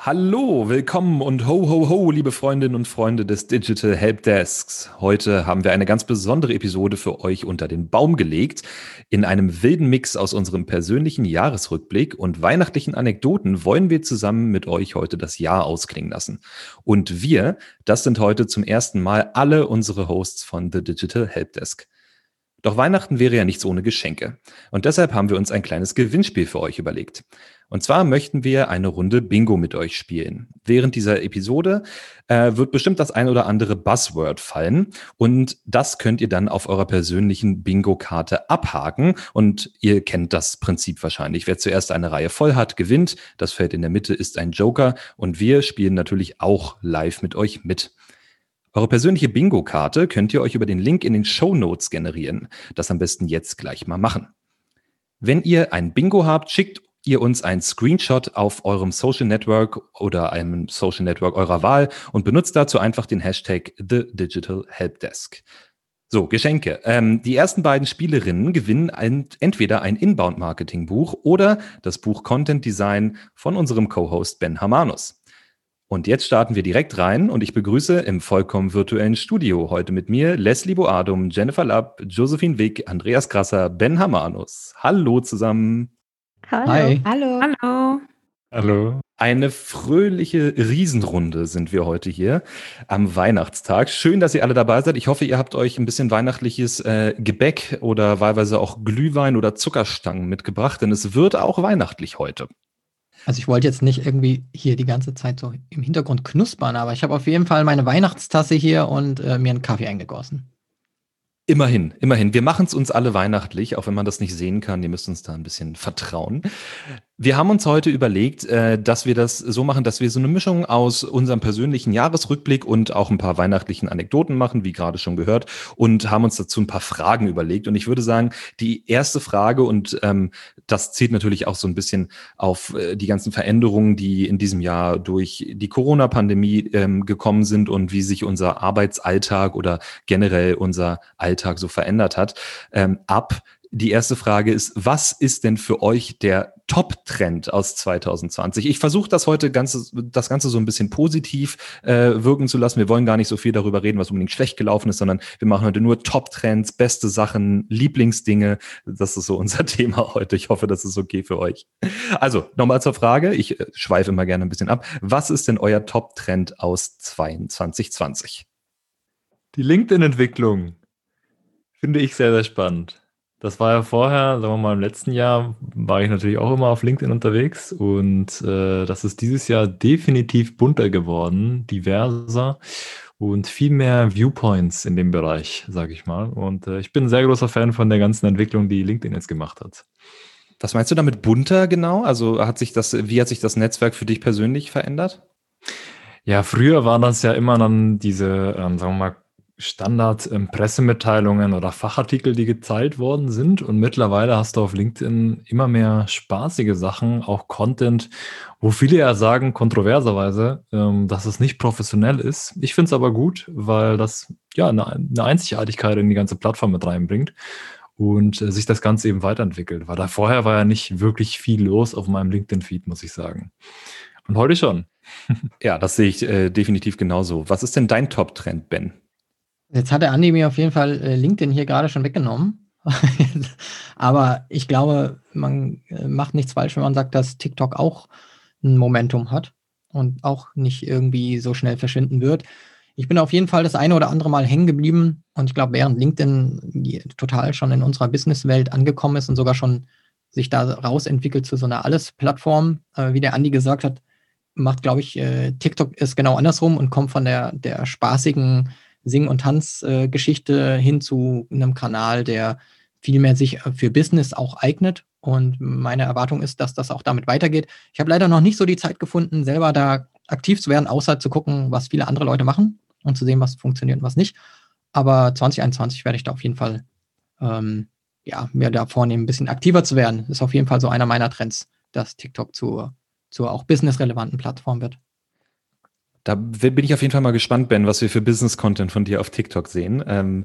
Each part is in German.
Hallo, willkommen und ho, ho, ho, liebe Freundinnen und Freunde des Digital Helpdesks. Heute haben wir eine ganz besondere Episode für euch unter den Baum gelegt. In einem wilden Mix aus unserem persönlichen Jahresrückblick und weihnachtlichen Anekdoten wollen wir zusammen mit euch heute das Jahr ausklingen lassen. Und wir, das sind heute zum ersten Mal alle unsere Hosts von The Digital Helpdesk. Doch Weihnachten wäre ja nichts ohne Geschenke. Und deshalb haben wir uns ein kleines Gewinnspiel für euch überlegt. Und zwar möchten wir eine Runde Bingo mit euch spielen. Während dieser Episode äh, wird bestimmt das ein oder andere Buzzword fallen und das könnt ihr dann auf eurer persönlichen Bingo-Karte abhaken und ihr kennt das Prinzip wahrscheinlich. Wer zuerst eine Reihe voll hat, gewinnt. Das Feld in der Mitte ist ein Joker und wir spielen natürlich auch live mit euch mit. Eure persönliche Bingo-Karte könnt ihr euch über den Link in den Show Notes generieren. Das am besten jetzt gleich mal machen. Wenn ihr ein Bingo habt, schickt ihr uns einen Screenshot auf eurem Social Network oder einem Social Network eurer Wahl und benutzt dazu einfach den Hashtag The Digital Helpdesk. So, Geschenke. Ähm, die ersten beiden Spielerinnen gewinnen ein, entweder ein Inbound-Marketing-Buch oder das Buch Content Design von unserem Co-Host Ben Hamanus. Und jetzt starten wir direkt rein und ich begrüße im vollkommen virtuellen Studio heute mit mir Leslie Boadum, Jennifer Lapp, Josephine Wick, Andreas Krasser, Ben Hamanus. Hallo zusammen. Hallo. Hi. Hallo. Hallo. Hallo. Eine fröhliche Riesenrunde sind wir heute hier am Weihnachtstag. Schön, dass ihr alle dabei seid. Ich hoffe, ihr habt euch ein bisschen weihnachtliches äh, Gebäck oder wahlweise auch Glühwein oder Zuckerstangen mitgebracht, denn es wird auch weihnachtlich heute. Also ich wollte jetzt nicht irgendwie hier die ganze Zeit so im Hintergrund knuspern, aber ich habe auf jeden Fall meine Weihnachtstasse hier und äh, mir einen Kaffee eingegossen. Immerhin, immerhin. Wir machen es uns alle weihnachtlich, auch wenn man das nicht sehen kann. Ihr müsst uns da ein bisschen vertrauen. Wir haben uns heute überlegt, äh, dass wir das so machen, dass wir so eine Mischung aus unserem persönlichen Jahresrückblick und auch ein paar weihnachtlichen Anekdoten machen, wie gerade schon gehört, und haben uns dazu ein paar Fragen überlegt. Und ich würde sagen, die erste Frage, und ähm, das zählt natürlich auch so ein bisschen auf äh, die ganzen Veränderungen, die in diesem Jahr durch die Corona-Pandemie ähm, gekommen sind und wie sich unser Arbeitsalltag oder generell unser Alltag so verändert hat, ähm, ab die erste Frage ist, was ist denn für euch der Top-Trend aus 2020? Ich versuche das heute ganze, das Ganze so ein bisschen positiv äh, wirken zu lassen. Wir wollen gar nicht so viel darüber reden, was unbedingt schlecht gelaufen ist, sondern wir machen heute nur Top-Trends, beste Sachen, Lieblingsdinge. Das ist so unser Thema heute. Ich hoffe, das ist okay für euch. Also, nochmal zur Frage. Ich äh, schweife immer gerne ein bisschen ab. Was ist denn euer Top-Trend aus 2020? Die LinkedIn-Entwicklung finde ich sehr, sehr spannend. Das war ja vorher, sagen wir mal, im letzten Jahr war ich natürlich auch immer auf LinkedIn unterwegs und äh, das ist dieses Jahr definitiv bunter geworden, diverser und viel mehr Viewpoints in dem Bereich, sage ich mal. Und äh, ich bin ein sehr großer Fan von der ganzen Entwicklung, die LinkedIn jetzt gemacht hat. Was meinst du damit bunter genau? Also hat sich das, wie hat sich das Netzwerk für dich persönlich verändert? Ja, früher waren das ja immer dann diese, ähm, sagen wir mal, Standard-Pressemitteilungen oder Fachartikel, die geteilt worden sind. Und mittlerweile hast du auf LinkedIn immer mehr spaßige Sachen, auch Content, wo viele ja sagen, kontroverserweise, ähm, dass es nicht professionell ist. Ich finde es aber gut, weil das ja eine, eine, Einzigartigkeit in die ganze Plattform mit reinbringt und äh, sich das Ganze eben weiterentwickelt. Weil da vorher war ja nicht wirklich viel los auf meinem LinkedIn-Feed, muss ich sagen. Und heute schon. ja, das sehe ich äh, definitiv genauso. Was ist denn dein Top-Trend, Ben? Jetzt hat der Andi mir auf jeden Fall äh, LinkedIn hier gerade schon weggenommen. Aber ich glaube, man äh, macht nichts falsch, wenn man sagt, dass TikTok auch ein Momentum hat und auch nicht irgendwie so schnell verschwinden wird. Ich bin auf jeden Fall das eine oder andere Mal hängen geblieben und ich glaube, während LinkedIn total schon in unserer Businesswelt angekommen ist und sogar schon sich da rausentwickelt zu so einer Alles-Plattform, äh, wie der Andi gesagt hat, macht, glaube ich, TikTok ist genau andersrum und kommt von der, der spaßigen Sing- und Tanzgeschichte hin zu einem Kanal, der viel mehr sich für Business auch eignet. Und meine Erwartung ist, dass das auch damit weitergeht. Ich habe leider noch nicht so die Zeit gefunden, selber da aktiv zu werden, außer zu gucken, was viele andere Leute machen und zu sehen, was funktioniert und was nicht. Aber 2021 werde ich da auf jeden Fall ähm, ja, mir da vornehmen, ein bisschen aktiver zu werden. Das ist auf jeden Fall so einer meiner Trends, dass TikTok zur, zur auch businessrelevanten Plattform wird. Da bin ich auf jeden Fall mal gespannt, Ben, was wir für Business-Content von dir auf TikTok sehen. Ähm,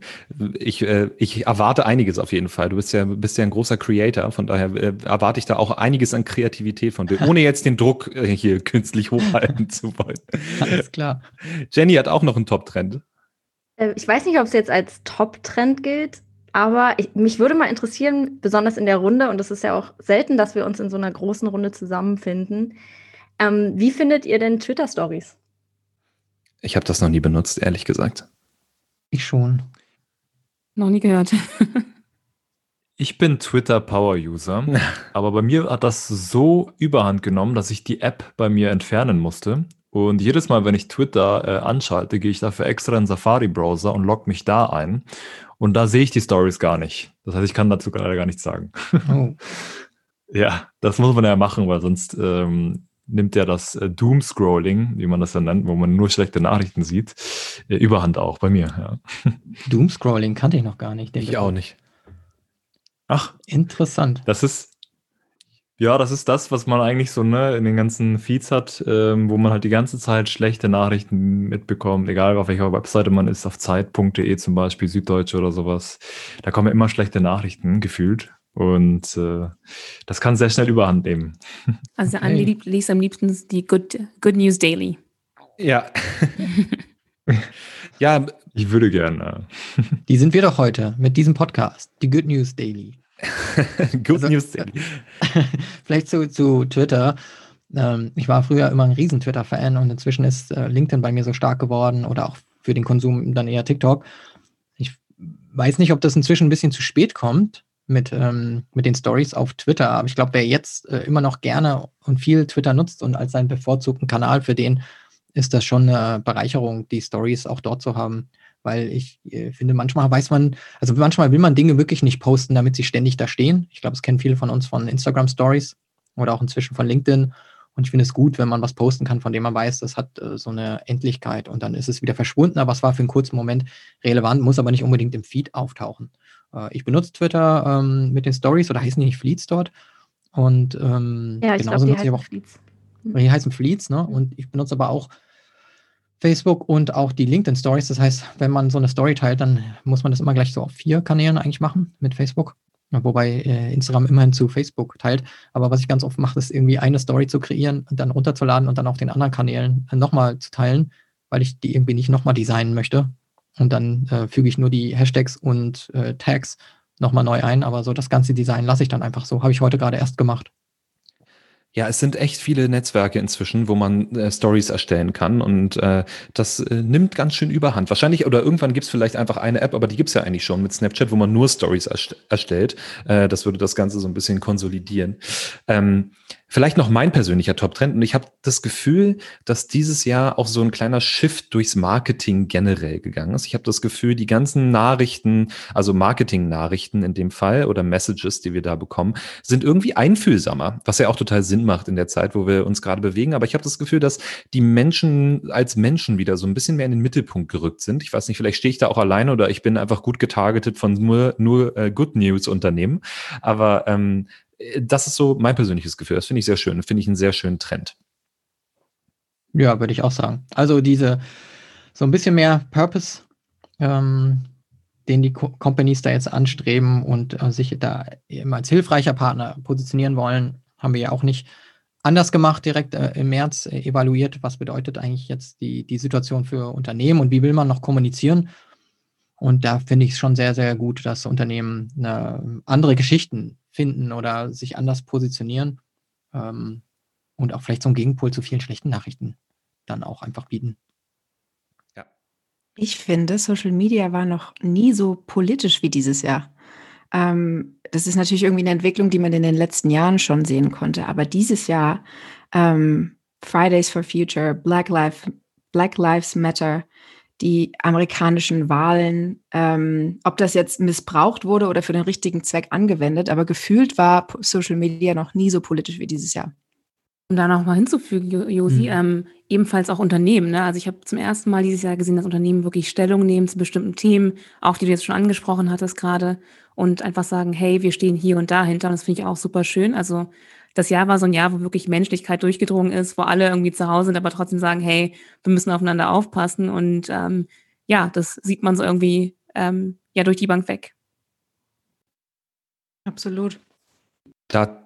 ich, äh, ich erwarte einiges auf jeden Fall. Du bist ja, bist ja ein großer Creator, von daher äh, erwarte ich da auch einiges an Kreativität von dir, ohne jetzt den Druck äh, hier künstlich hochhalten zu wollen. Alles klar. Jenny hat auch noch einen Top-Trend. Äh, ich weiß nicht, ob es jetzt als Top-Trend gilt, aber ich, mich würde mal interessieren, besonders in der Runde, und es ist ja auch selten, dass wir uns in so einer großen Runde zusammenfinden. Ähm, wie findet ihr denn Twitter-Stories? Ich habe das noch nie benutzt, ehrlich gesagt. Ich schon. Noch nie gehört. Ich bin Twitter Power User, aber bei mir hat das so überhand genommen, dass ich die App bei mir entfernen musste. Und jedes Mal, wenn ich Twitter äh, anschalte, gehe ich dafür extra in den Safari-Browser und logge mich da ein. Und da sehe ich die Stories gar nicht. Das heißt, ich kann dazu gerade gar nichts sagen. Oh. ja, das muss man ja machen, weil sonst ähm, nimmt ja das äh, Doom-Scrolling, wie man das ja nennt, wo man nur schlechte Nachrichten sieht, äh, überhand auch bei mir. Ja. Doom-Scrolling kannte ich noch gar nicht. Ich auch nicht. Ach, interessant. Das ist, ja, das ist das, was man eigentlich so ne, in den ganzen Feeds hat, ähm, wo man halt die ganze Zeit schlechte Nachrichten mitbekommt, egal auf welcher Webseite man ist, auf zeit.de zum Beispiel, Süddeutsche oder sowas. Da kommen immer schlechte Nachrichten gefühlt. Und äh, das kann sehr schnell überhand nehmen. Also okay. Anli liest am liebsten die Good, Good News Daily. Ja. ja. Ich würde gerne. Die sind wir doch heute mit diesem Podcast, die Good News Daily. Good also, News Daily. Vielleicht zu, zu Twitter. Ähm, ich war früher immer ein riesen Twitter-Fan und inzwischen ist äh, LinkedIn bei mir so stark geworden oder auch für den Konsum dann eher TikTok. Ich weiß nicht, ob das inzwischen ein bisschen zu spät kommt, mit, ähm, mit den Stories auf Twitter. Aber ich glaube, wer jetzt äh, immer noch gerne und viel Twitter nutzt und als seinen bevorzugten Kanal für den, ist das schon eine Bereicherung, die Stories auch dort zu haben. Weil ich äh, finde, manchmal weiß man, also manchmal will man Dinge wirklich nicht posten, damit sie ständig da stehen. Ich glaube, es kennen viele von uns von Instagram Stories oder auch inzwischen von LinkedIn. Und ich finde es gut, wenn man was posten kann, von dem man weiß, das hat äh, so eine Endlichkeit und dann ist es wieder verschwunden, aber es war für einen kurzen Moment relevant, muss aber nicht unbedingt im Feed auftauchen. Äh, ich benutze Twitter ähm, mit den Stories oder heißen die nicht Fleets dort? Und ähm, ja, ich genauso glaub, die heißen auch, Fleets. Mhm. Die heißen Fleets, ne? Und ich benutze aber auch Facebook und auch die LinkedIn Stories. Das heißt, wenn man so eine Story teilt, dann muss man das immer gleich so auf vier Kanälen eigentlich machen mit Facebook. Wobei äh, Instagram immerhin zu Facebook teilt. Aber was ich ganz oft mache, ist irgendwie eine Story zu kreieren und dann runterzuladen und dann auf den anderen Kanälen äh, nochmal zu teilen, weil ich die irgendwie nicht nochmal designen möchte. Und dann äh, füge ich nur die Hashtags und äh, Tags nochmal neu ein. Aber so das ganze Design lasse ich dann einfach so. Habe ich heute gerade erst gemacht. Ja, es sind echt viele Netzwerke inzwischen, wo man äh, Stories erstellen kann und äh, das äh, nimmt ganz schön überhand. Wahrscheinlich oder irgendwann gibt's vielleicht einfach eine App, aber die gibt's ja eigentlich schon mit Snapchat, wo man nur Stories erst erstellt. Äh, das würde das Ganze so ein bisschen konsolidieren. Ähm, Vielleicht noch mein persönlicher Top-Trend. Und ich habe das Gefühl, dass dieses Jahr auch so ein kleiner Shift durchs Marketing generell gegangen ist. Ich habe das Gefühl, die ganzen Nachrichten, also Marketing-Nachrichten in dem Fall oder Messages, die wir da bekommen, sind irgendwie einfühlsamer, was ja auch total Sinn macht in der Zeit, wo wir uns gerade bewegen. Aber ich habe das Gefühl, dass die Menschen als Menschen wieder so ein bisschen mehr in den Mittelpunkt gerückt sind. Ich weiß nicht, vielleicht stehe ich da auch alleine oder ich bin einfach gut getargetet von nur, nur äh, Good News-Unternehmen. Aber ähm, das ist so mein persönliches Gefühl. Das finde ich sehr schön. Finde ich einen sehr schönen Trend. Ja, würde ich auch sagen. Also diese so ein bisschen mehr Purpose, ähm, den die Co Companies da jetzt anstreben und äh, sich da eben als hilfreicher Partner positionieren wollen, haben wir ja auch nicht anders gemacht, direkt äh, im März äh, evaluiert, was bedeutet eigentlich jetzt die, die Situation für Unternehmen und wie will man noch kommunizieren. Und da finde ich es schon sehr, sehr gut, dass Unternehmen eine, andere Geschichten finden oder sich anders positionieren ähm, und auch vielleicht so einen Gegenpol zu vielen schlechten Nachrichten dann auch einfach bieten. Ja. Ich finde, Social Media war noch nie so politisch wie dieses Jahr. Ähm, das ist natürlich irgendwie eine Entwicklung, die man in den letzten Jahren schon sehen konnte, aber dieses Jahr ähm, Fridays for Future, Black, Life, Black Lives Matter, die amerikanischen Wahlen, ähm, ob das jetzt missbraucht wurde oder für den richtigen Zweck angewendet, aber gefühlt war Social Media noch nie so politisch wie dieses Jahr. Um da noch mal hinzufügen, Josi, mhm. ähm, ebenfalls auch Unternehmen. Ne? Also ich habe zum ersten Mal dieses Jahr gesehen, dass Unternehmen wirklich Stellung nehmen zu bestimmten Themen, auch die du jetzt schon angesprochen hattest gerade, und einfach sagen, hey, wir stehen hier und dahinter. Und das finde ich auch super schön. Also das Jahr war so ein Jahr, wo wirklich Menschlichkeit durchgedrungen ist, wo alle irgendwie zu Hause sind, aber trotzdem sagen, hey, wir müssen aufeinander aufpassen. Und ähm, ja, das sieht man so irgendwie ähm, ja durch die Bank weg. Absolut. Da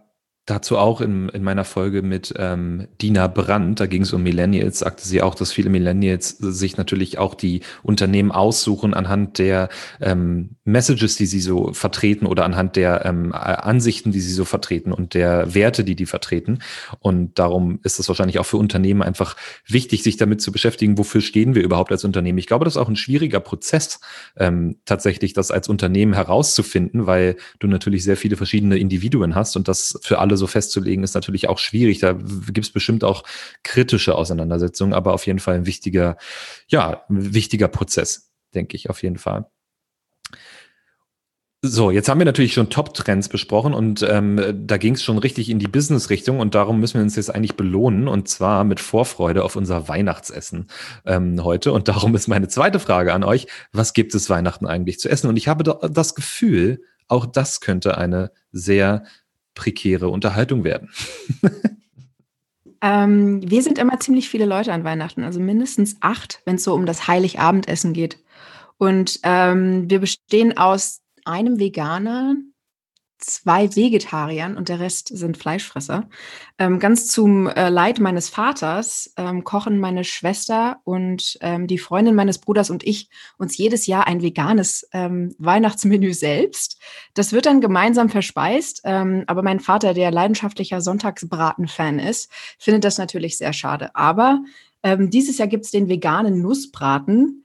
Dazu auch in, in meiner Folge mit ähm, Dina Brandt, da ging es um Millennials, sagte sie auch, dass viele Millennials sich natürlich auch die Unternehmen aussuchen anhand der ähm, Messages, die sie so vertreten oder anhand der ähm, Ansichten, die sie so vertreten und der Werte, die die vertreten. Und darum ist es wahrscheinlich auch für Unternehmen einfach wichtig, sich damit zu beschäftigen, wofür stehen wir überhaupt als Unternehmen. Ich glaube, das ist auch ein schwieriger Prozess, ähm, tatsächlich das als Unternehmen herauszufinden, weil du natürlich sehr viele verschiedene Individuen hast und das für alle so festzulegen, ist natürlich auch schwierig. Da gibt es bestimmt auch kritische Auseinandersetzungen, aber auf jeden Fall ein wichtiger, ja, ein wichtiger Prozess, denke ich auf jeden Fall. So, jetzt haben wir natürlich schon Top-Trends besprochen und ähm, da ging es schon richtig in die Business-Richtung und darum müssen wir uns jetzt eigentlich belohnen und zwar mit Vorfreude auf unser Weihnachtsessen ähm, heute. Und darum ist meine zweite Frage an euch, was gibt es Weihnachten eigentlich zu essen? Und ich habe das Gefühl, auch das könnte eine sehr prekäre Unterhaltung werden. ähm, wir sind immer ziemlich viele Leute an Weihnachten, also mindestens acht, wenn es so um das Heiligabendessen geht. Und ähm, wir bestehen aus einem Veganer, zwei Vegetariern und der Rest sind Fleischfresser. Ähm, ganz zum äh, Leid meines Vaters ähm, kochen meine Schwester und ähm, die Freundin meines Bruders und ich uns jedes Jahr ein veganes ähm, Weihnachtsmenü selbst. Das wird dann gemeinsam verspeist, ähm, aber mein Vater, der leidenschaftlicher Sonntagsbraten-Fan ist, findet das natürlich sehr schade. Aber ähm, dieses Jahr gibt es den veganen Nussbraten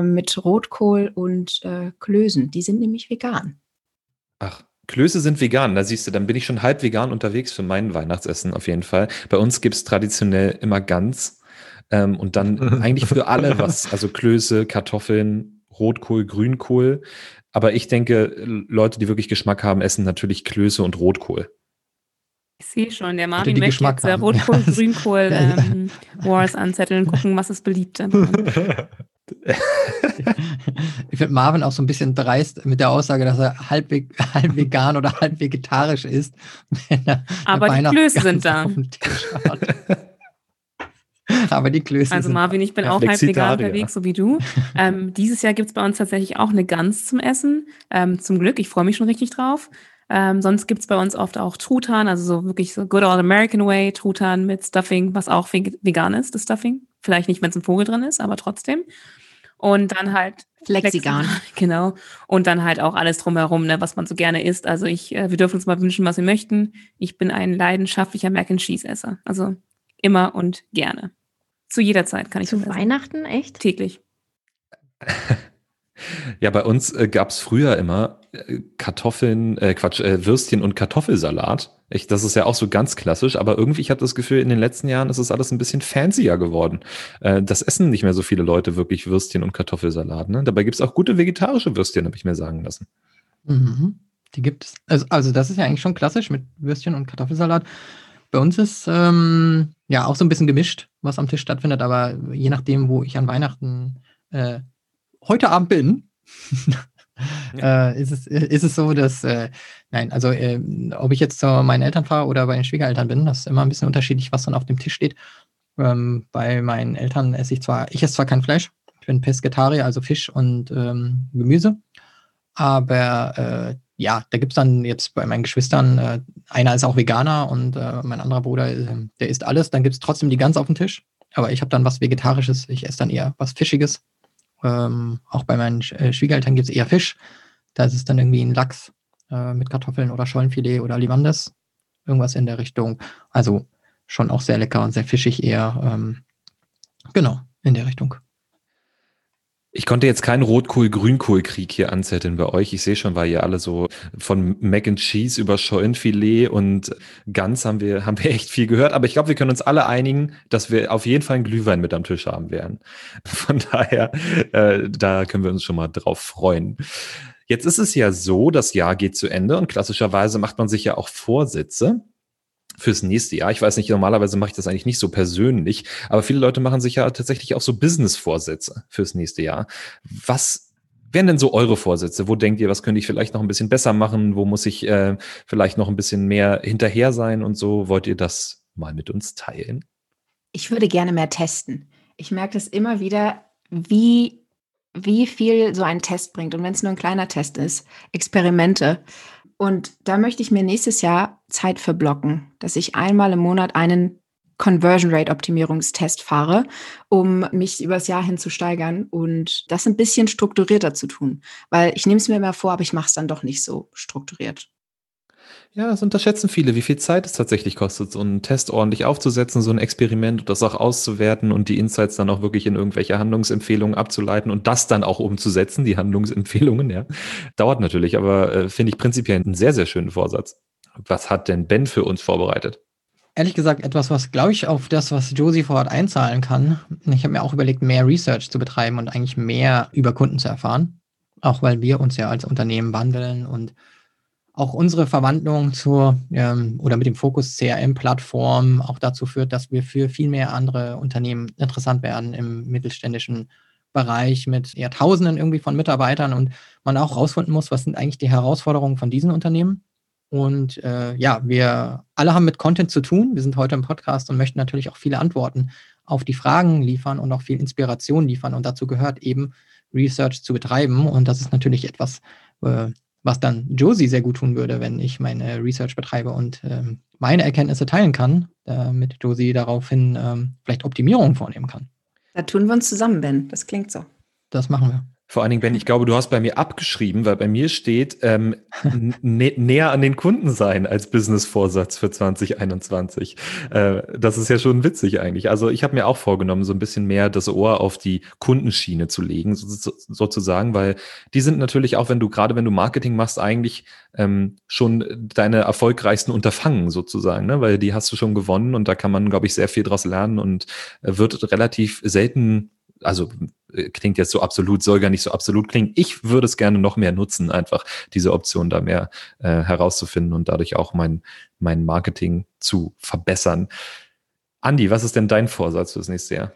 mit Rotkohl und äh, Klößen. Die sind nämlich vegan. Ach, Klöße sind vegan, da siehst du, dann bin ich schon halb vegan unterwegs für mein Weihnachtsessen auf jeden Fall. Bei uns gibt es traditionell immer Gans ähm, und dann eigentlich für alle was, also Klöße, Kartoffeln, Rotkohl, Grünkohl. Aber ich denke, Leute, die wirklich Geschmack haben, essen natürlich Klöße und Rotkohl. Ich sehe schon, der Marvin möchte Geschmack jetzt der Rotkohl, Grünkohl ähm, Wars anzetteln, gucken, was ist beliebt. ich finde Marvin auch so ein bisschen dreist mit der Aussage, dass er halb, halb vegan oder halb vegetarisch ist. Aber die Klöße sind da. Aber die Klöße Also Marvin, ich bin auch halb vegan unterwegs, so wie du. Ähm, dieses Jahr gibt es bei uns tatsächlich auch eine Gans zum Essen. Ähm, zum Glück, ich freue mich schon richtig drauf. Ähm, sonst gibt es bei uns oft auch Truthahn, also so wirklich so good old American way, Truthahn mit Stuffing, was auch vegan ist, das Stuffing. Vielleicht nicht, wenn es ein Vogel drin ist, aber trotzdem. Und dann halt Flexigan. Genau. Und dann halt auch alles drumherum, ne, was man so gerne isst. Also ich, äh, wir dürfen uns mal wünschen, was wir möchten. Ich bin ein leidenschaftlicher Mac and Cheese Esser. Also immer und gerne. Zu jeder Zeit kann ich Zu Weihnachten, echt? Täglich. Ja, bei uns äh, gab es früher immer äh, Kartoffeln, äh, Quatsch, äh, Würstchen und Kartoffelsalat. Ich, das ist ja auch so ganz klassisch, aber irgendwie, ich habe das Gefühl, in den letzten Jahren ist es alles ein bisschen fancier geworden. Äh, das essen nicht mehr so viele Leute wirklich Würstchen und Kartoffelsalat. Ne? Dabei gibt es auch gute vegetarische Würstchen, habe ich mir sagen lassen. Mhm. Die gibt es. Also, also das ist ja eigentlich schon klassisch mit Würstchen und Kartoffelsalat. Bei uns ist ähm, ja auch so ein bisschen gemischt, was am Tisch stattfindet, aber je nachdem, wo ich an Weihnachten äh, heute Abend bin, äh, ist, es, ist es so, dass, äh, nein, also äh, ob ich jetzt zu meinen Eltern fahre oder bei den Schwiegereltern bin, das ist immer ein bisschen unterschiedlich, was dann auf dem Tisch steht. Ähm, bei meinen Eltern esse ich zwar, ich esse zwar kein Fleisch, ich bin Pesketarier, also Fisch und ähm, Gemüse, aber äh, ja, da gibt es dann jetzt bei meinen Geschwistern, äh, einer ist auch Veganer und äh, mein anderer Bruder, der isst alles, dann gibt es trotzdem die Gans auf dem Tisch, aber ich habe dann was Vegetarisches, ich esse dann eher was Fischiges ähm, auch bei meinen äh, Schwiegereltern gibt es eher Fisch. Da ist es dann irgendwie ein Lachs äh, mit Kartoffeln oder Schollenfilet oder Livandes. Irgendwas in der Richtung. Also schon auch sehr lecker und sehr fischig eher. Ähm, genau, in der Richtung. Ich konnte jetzt keinen Rotkohl-Grünkohl-Krieg hier anzetteln bei euch. Ich sehe schon, weil ihr alle so von Mac and Cheese über Scheunenfilet und Gans haben wir, haben wir echt viel gehört. Aber ich glaube, wir können uns alle einigen, dass wir auf jeden Fall einen Glühwein mit am Tisch haben werden. Von daher, äh, da können wir uns schon mal drauf freuen. Jetzt ist es ja so, das Jahr geht zu Ende und klassischerweise macht man sich ja auch Vorsätze fürs nächste Jahr. Ich weiß nicht, normalerweise mache ich das eigentlich nicht so persönlich, aber viele Leute machen sich ja tatsächlich auch so Business-Vorsätze fürs nächste Jahr. Was wären denn so eure Vorsätze? Wo denkt ihr, was könnte ich vielleicht noch ein bisschen besser machen? Wo muss ich äh, vielleicht noch ein bisschen mehr hinterher sein und so? Wollt ihr das mal mit uns teilen? Ich würde gerne mehr testen. Ich merke das immer wieder, wie, wie viel so ein Test bringt. Und wenn es nur ein kleiner Test ist, Experimente. Und da möchte ich mir nächstes Jahr Zeit für blocken, dass ich einmal im Monat einen Conversion Rate Optimierungstest fahre, um mich übers Jahr hin zu steigern und das ein bisschen strukturierter zu tun. Weil ich nehme es mir immer vor, aber ich mache es dann doch nicht so strukturiert. Ja, das unterschätzen viele, wie viel Zeit es tatsächlich kostet, so einen Test ordentlich aufzusetzen, so ein Experiment und das auch auszuwerten und die Insights dann auch wirklich in irgendwelche Handlungsempfehlungen abzuleiten und das dann auch umzusetzen, die Handlungsempfehlungen, ja. Dauert natürlich, aber äh, finde ich prinzipiell einen sehr, sehr schönen Vorsatz. Was hat denn Ben für uns vorbereitet? Ehrlich gesagt, etwas, was, glaube ich, auf das, was Josie vorhat, einzahlen kann. Ich habe mir auch überlegt, mehr Research zu betreiben und eigentlich mehr über Kunden zu erfahren. Auch weil wir uns ja als Unternehmen wandeln und auch unsere Verwandlung zur ähm, oder mit dem Fokus CRM-Plattform auch dazu führt, dass wir für viel mehr andere Unternehmen interessant werden im mittelständischen Bereich mit eher Tausenden irgendwie von Mitarbeitern und man auch rausfinden muss, was sind eigentlich die Herausforderungen von diesen Unternehmen. Und äh, ja, wir alle haben mit Content zu tun. Wir sind heute im Podcast und möchten natürlich auch viele Antworten auf die Fragen liefern und auch viel Inspiration liefern. Und dazu gehört eben Research zu betreiben. Und das ist natürlich etwas, äh, was dann Josie sehr gut tun würde, wenn ich meine Research betreibe und ähm, meine Erkenntnisse teilen kann, damit Josie daraufhin ähm, vielleicht Optimierungen vornehmen kann. Da tun wir uns zusammen, Ben. Das klingt so. Das machen wir. Vor allen Dingen, Ben, ich glaube, du hast bei mir abgeschrieben, weil bei mir steht, ähm, nä näher an den Kunden sein als Business-Vorsatz für 2021. Äh, das ist ja schon witzig eigentlich. Also ich habe mir auch vorgenommen, so ein bisschen mehr das Ohr auf die Kundenschiene zu legen, so, so, sozusagen, weil die sind natürlich auch, wenn du, gerade wenn du Marketing machst, eigentlich ähm, schon deine erfolgreichsten Unterfangen sozusagen, ne? weil die hast du schon gewonnen und da kann man, glaube ich, sehr viel draus lernen und äh, wird relativ selten also äh, klingt jetzt so absolut, soll gar nicht so absolut klingen. Ich würde es gerne noch mehr nutzen, einfach diese Option da mehr äh, herauszufinden und dadurch auch mein, mein Marketing zu verbessern. Andi, was ist denn dein Vorsatz fürs nächste Jahr?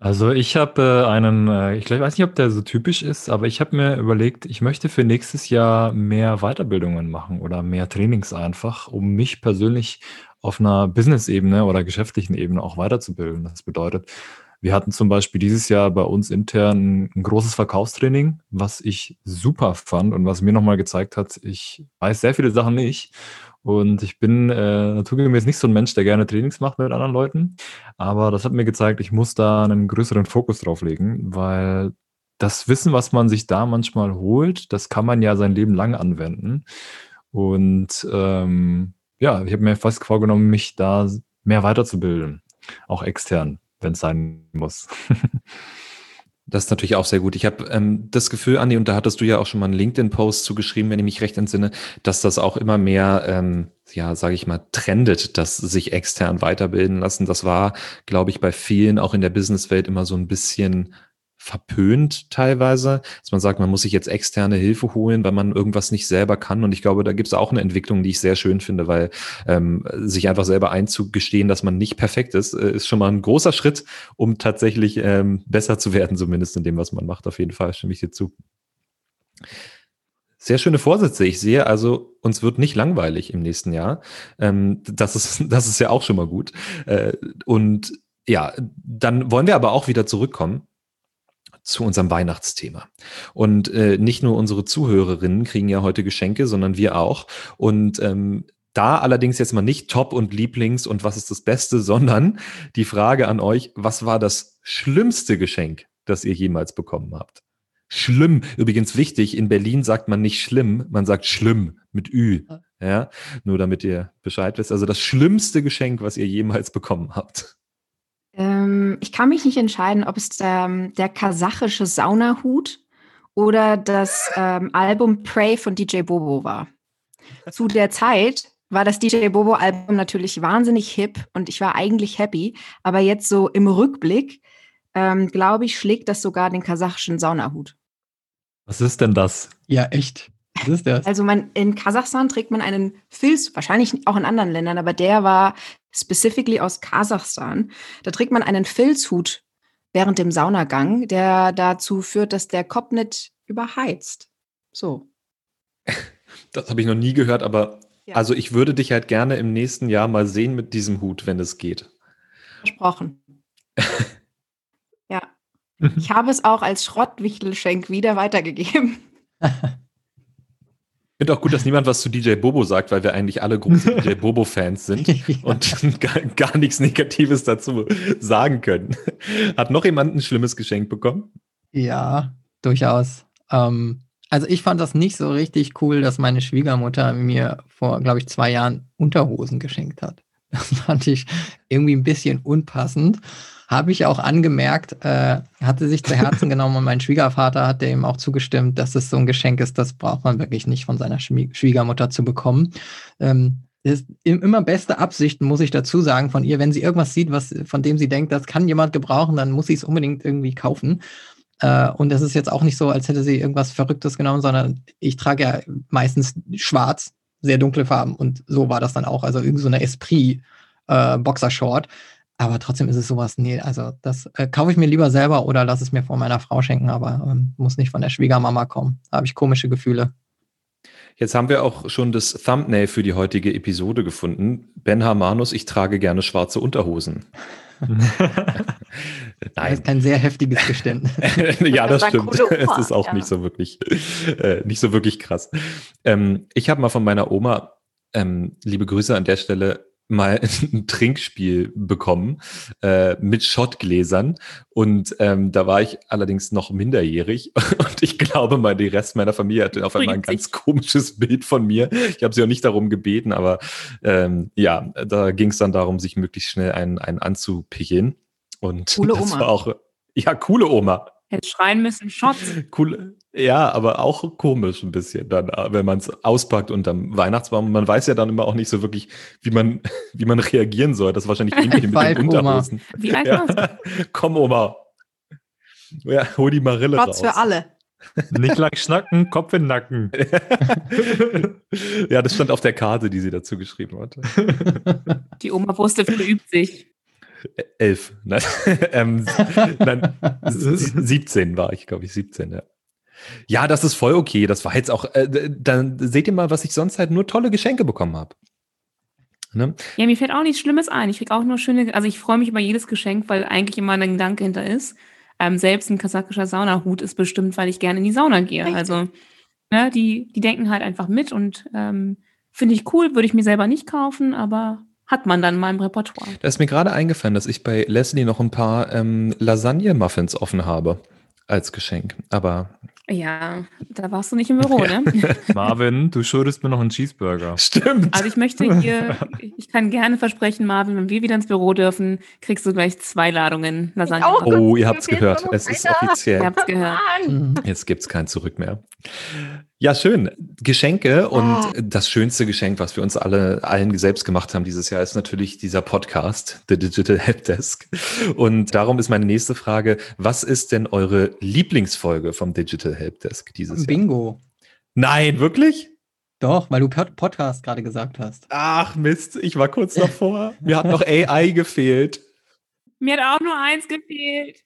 Also ich habe äh, einen, äh, ich glaub, weiß nicht, ob der so typisch ist, aber ich habe mir überlegt, ich möchte für nächstes Jahr mehr Weiterbildungen machen oder mehr Trainings einfach, um mich persönlich auf einer Business-Ebene oder geschäftlichen Ebene auch weiterzubilden. Das bedeutet, wir hatten zum Beispiel dieses Jahr bei uns intern ein großes Verkaufstraining, was ich super fand und was mir nochmal gezeigt hat, ich weiß sehr viele Sachen nicht. Und ich bin äh, naturgemäß nicht so ein Mensch, der gerne Trainings macht mit anderen Leuten. Aber das hat mir gezeigt, ich muss da einen größeren Fokus drauf legen, weil das Wissen, was man sich da manchmal holt, das kann man ja sein Leben lang anwenden. Und ähm, ja, ich habe mir fast vorgenommen, mich da mehr weiterzubilden, auch extern wenn es sein muss. Das ist natürlich auch sehr gut. Ich habe ähm, das Gefühl, Andi, und da hattest du ja auch schon mal einen LinkedIn-Post zugeschrieben, wenn ich mich recht entsinne, dass das auch immer mehr, ähm, ja, sage ich mal, trendet, dass sich extern weiterbilden lassen. Das war, glaube ich, bei vielen auch in der Businesswelt immer so ein bisschen verpönt teilweise, dass man sagt, man muss sich jetzt externe Hilfe holen, weil man irgendwas nicht selber kann. Und ich glaube, da gibt es auch eine Entwicklung, die ich sehr schön finde, weil ähm, sich einfach selber einzugestehen, dass man nicht perfekt ist, äh, ist schon mal ein großer Schritt, um tatsächlich ähm, besser zu werden, zumindest in dem, was man macht. Auf jeden Fall stimme ich dir zu. Sehr schöne Vorsätze. Ich sehe also, uns wird nicht langweilig im nächsten Jahr. Ähm, das, ist, das ist ja auch schon mal gut. Äh, und ja, dann wollen wir aber auch wieder zurückkommen zu unserem Weihnachtsthema. Und äh, nicht nur unsere Zuhörerinnen kriegen ja heute Geschenke, sondern wir auch. Und ähm, da allerdings jetzt mal nicht Top und Lieblings und was ist das Beste, sondern die Frage an euch, was war das schlimmste Geschenk, das ihr jemals bekommen habt? Schlimm, übrigens wichtig, in Berlin sagt man nicht schlimm, man sagt schlimm mit Ü. Ja, nur damit ihr Bescheid wisst. Also das schlimmste Geschenk, was ihr jemals bekommen habt. Ähm, ich kann mich nicht entscheiden, ob es der, der kasachische Saunahut oder das ähm, Album Pray von DJ Bobo war. Zu der Zeit war das DJ Bobo Album natürlich wahnsinnig hip und ich war eigentlich happy, aber jetzt so im Rückblick, ähm, glaube ich, schlägt das sogar den kasachischen Saunahut. Was ist denn das? Ja, echt. Was ist das? Also man, in Kasachstan trägt man einen Filz, wahrscheinlich auch in anderen Ländern, aber der war specifically aus Kasachstan. Da trägt man einen Filzhut während dem Saunagang, der dazu führt, dass der Kopf nicht überheizt. So. Das habe ich noch nie gehört, aber ja. also ich würde dich halt gerne im nächsten Jahr mal sehen mit diesem Hut, wenn es geht. Versprochen. ja. Ich habe es auch als Schrottwichtelschenk wieder weitergegeben. Ich finde auch gut, dass niemand was zu DJ Bobo sagt, weil wir eigentlich alle große DJ Bobo-Fans sind ja. und gar, gar, nichts Negatives dazu sagen können. Hat noch jemand ein schlimmes Geschenk bekommen? Ja, durchaus. Ähm, also ich fand das nicht so richtig cool, dass meine Schwiegermutter mir vor, glaube ich, zwei Jahren Unterhosen geschenkt hat. Das fand ich irgendwie ein bisschen unpassend. Habe ich auch angemerkt, äh, hatte sich zu Herzen genommen und mein Schwiegervater hat dem auch zugestimmt, dass es so ein Geschenk ist, das braucht man wirklich nicht von seiner Schwiegermutter zu bekommen. Ähm, ist immer beste Absichten, muss ich dazu sagen, von ihr. Wenn sie irgendwas sieht, was, von dem sie denkt, das kann jemand gebrauchen, dann muss sie es unbedingt irgendwie kaufen. Äh, und es ist jetzt auch nicht so, als hätte sie irgendwas Verrücktes genommen, sondern ich trage ja meistens schwarz, sehr dunkle Farben. Und so war das dann auch. Also irgend so eine Esprit äh, Boxershort. Aber trotzdem ist es sowas, nee, also das äh, kaufe ich mir lieber selber oder lass es mir von meiner Frau schenken, aber ähm, muss nicht von der Schwiegermama kommen. Da habe ich komische Gefühle. Jetzt haben wir auch schon das Thumbnail für die heutige Episode gefunden. Ben Hamanus, ich trage gerne schwarze Unterhosen. Nein. Das ist ein sehr heftiges Geständnis. ja, das, das stimmt. Es ist auch ja. nicht so wirklich, äh, nicht so wirklich krass. Ähm, ich habe mal von meiner Oma, ähm, liebe Grüße an der Stelle, mal ein Trinkspiel bekommen äh, mit Schottgläsern und ähm, da war ich allerdings noch minderjährig und ich glaube mal, der Rest meiner Familie hatte auf einmal ein ganz komisches Bild von mir. Ich habe sie auch nicht darum gebeten, aber ähm, ja, da ging es dann darum, sich möglichst schnell einen, einen anzupicheln und coole das Oma. war auch ja coole Oma. Hätte schreien müssen, Shots. Cool. Ja, aber auch komisch ein bisschen dann, wenn man es auspackt unterm Weihnachtsbaum. Man weiß ja dann immer auch nicht so wirklich, wie man, wie man reagieren soll. Das ist wahrscheinlich ähnlich mit den Unterhosen. Wie alt ja. Komm, Oma. Ja, hol die Marille Trotz raus. für alle. Nicht lang schnacken, Kopf in den Nacken. ja, das stand auf der Karte, die sie dazu geschrieben hat. Die Oma wusste, verübt sich. Elf. Nein, ähm, nein 17 war ich, glaube ich, 17, ja. Ja, das ist voll okay. Das war jetzt auch, äh, dann seht ihr mal, was ich sonst halt nur tolle Geschenke bekommen habe. Ne? Ja, mir fällt auch nichts Schlimmes ein. Ich kriege auch nur schöne, also ich freue mich über jedes Geschenk, weil eigentlich immer ein Gedanke hinter ist. Ähm, selbst ein kasachischer Saunahut ist bestimmt, weil ich gerne in die Sauna gehe. Richtig. Also, ne, die, die denken halt einfach mit und ähm, finde ich cool, würde ich mir selber nicht kaufen, aber hat man dann mal im Repertoire. Da ist mir gerade eingefallen, dass ich bei Leslie noch ein paar ähm, Lasagne-Muffins offen habe als Geschenk. Aber ja, da warst du nicht im Büro, ne? Marvin, du schuldest mir noch einen Cheeseburger. Stimmt. Also ich möchte hier, ich kann gerne versprechen, Marvin, wenn wir wieder ins Büro dürfen, kriegst du gleich zwei Ladungen Lasagne. Oh, ihr habt's gehört. Es ist offiziell. Ihr habt's gehört. Jetzt gibt's kein Zurück mehr. Ja, schön. Geschenke und oh. das schönste Geschenk, was wir uns alle allen selbst gemacht haben dieses Jahr, ist natürlich dieser Podcast, The Digital Helpdesk. Und darum ist meine nächste Frage: Was ist denn eure Lieblingsfolge vom Digital Helpdesk dieses Bingo. Jahr? Bingo. Nein, wirklich? Doch, weil du Podcast gerade gesagt hast. Ach Mist, ich war kurz davor. Mir hat noch AI gefehlt. Mir hat auch nur eins gefehlt.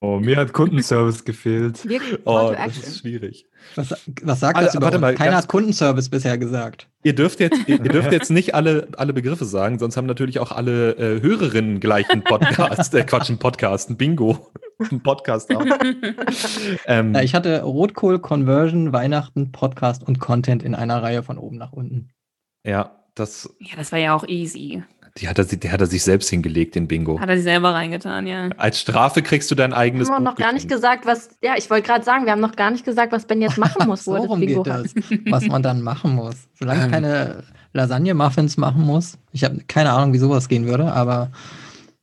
Oh, mir hat Kundenservice gefehlt. Oh, das ist schwierig. Was, was sagt also, das überhaupt? Mal, Keiner hat Kundenservice bisher gesagt. Ihr dürft jetzt, ihr, ihr, dürft jetzt nicht alle, alle Begriffe sagen, sonst haben natürlich auch alle äh, Hörerinnen gleich einen Podcast, äh, Quatsch, einen Podcast, ein Bingo, ein Podcast auch. ähm, ja, ich hatte Rotkohl, Conversion, Weihnachten, Podcast und Content in einer Reihe von oben nach unten. Ja, das. Ja, das war ja auch easy. Die hat er, die hat er sich selbst hingelegt, den Bingo. Hat er sich selber reingetan, ja. Als Strafe kriegst du dein eigenes. Wir haben noch gar nicht gesagt, was. Ja, ich wollte gerade sagen, wir haben noch gar nicht gesagt, was Ben jetzt machen muss, wo so das Bingo geht das, Was man dann machen muss. Solange ich keine Lasagne-Muffins machen muss. Ich habe keine Ahnung, wie sowas gehen würde, aber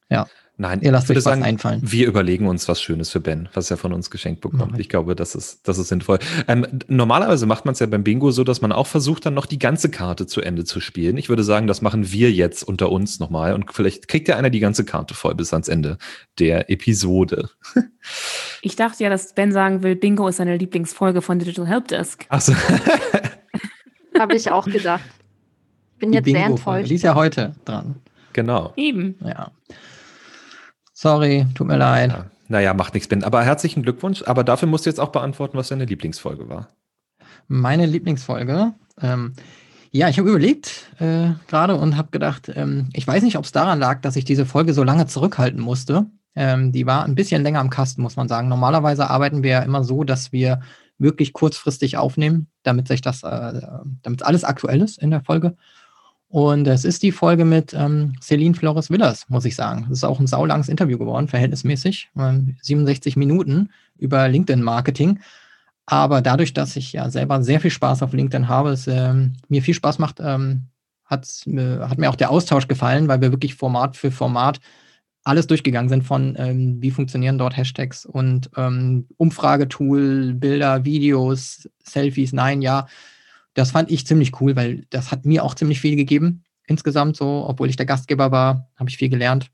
ja. Nein, ihr lasst euch was sagen, einfallen. Wir überlegen uns was Schönes für Ben, was er von uns geschenkt bekommt. Ich glaube, das ist, das ist sinnvoll. Ähm, normalerweise macht man es ja beim Bingo so, dass man auch versucht, dann noch die ganze Karte zu Ende zu spielen. Ich würde sagen, das machen wir jetzt unter uns nochmal und vielleicht kriegt ja einer die ganze Karte voll bis ans Ende der Episode. Ich dachte ja, dass Ben sagen will, Bingo ist seine Lieblingsfolge von Digital Helpdesk. Achso. Habe ich auch gedacht. Ich bin die jetzt sehr enttäuscht. Die ist ja heute dran. Genau. Eben. Ja. Sorry, tut mir leid. Ja. Naja, macht nichts, Ben. Aber herzlichen Glückwunsch. Aber dafür musst du jetzt auch beantworten, was deine Lieblingsfolge war. Meine Lieblingsfolge. Ähm, ja, ich habe überlegt äh, gerade und habe gedacht, ähm, ich weiß nicht, ob es daran lag, dass ich diese Folge so lange zurückhalten musste. Ähm, die war ein bisschen länger am Kasten, muss man sagen. Normalerweise arbeiten wir ja immer so, dass wir wirklich kurzfristig aufnehmen, damit sich das, äh, damit alles aktuell ist in der Folge. Und es ist die Folge mit ähm, Celine Flores Villas, muss ich sagen. Das ist auch ein saulanges Interview geworden, verhältnismäßig. Ähm, 67 Minuten über LinkedIn-Marketing. Aber dadurch, dass ich ja selber sehr viel Spaß auf LinkedIn habe, es ähm, mir viel Spaß macht, ähm, hat, äh, hat mir auch der Austausch gefallen, weil wir wirklich Format für Format alles durchgegangen sind von, ähm, wie funktionieren dort Hashtags und ähm, Umfragetool, Bilder, Videos, Selfies, nein, ja. Das fand ich ziemlich cool, weil das hat mir auch ziemlich viel gegeben. Insgesamt so, obwohl ich der Gastgeber war, habe ich viel gelernt.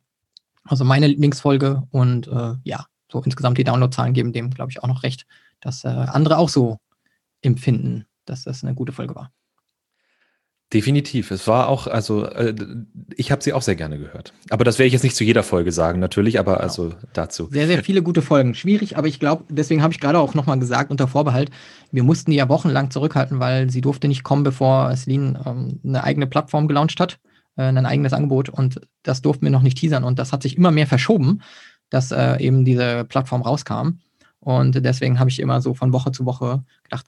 Also meine Lieblingsfolge und äh, ja, so insgesamt die Downloadzahlen geben dem, glaube ich, auch noch recht dass äh, andere auch so empfinden, dass das eine gute Folge war. Definitiv. Es war auch, also äh, ich habe sie auch sehr gerne gehört. Aber das werde ich jetzt nicht zu jeder Folge sagen, natürlich, aber genau. also dazu. Sehr, sehr viele gute Folgen. Schwierig, aber ich glaube, deswegen habe ich gerade auch nochmal gesagt, unter Vorbehalt, wir mussten die ja wochenlang zurückhalten, weil sie durfte nicht kommen, bevor Celine ähm, eine eigene Plattform gelauncht hat, äh, ein eigenes Angebot und das durften wir noch nicht teasern und das hat sich immer mehr verschoben, dass äh, eben diese Plattform rauskam. Und deswegen habe ich immer so von Woche zu Woche gedacht,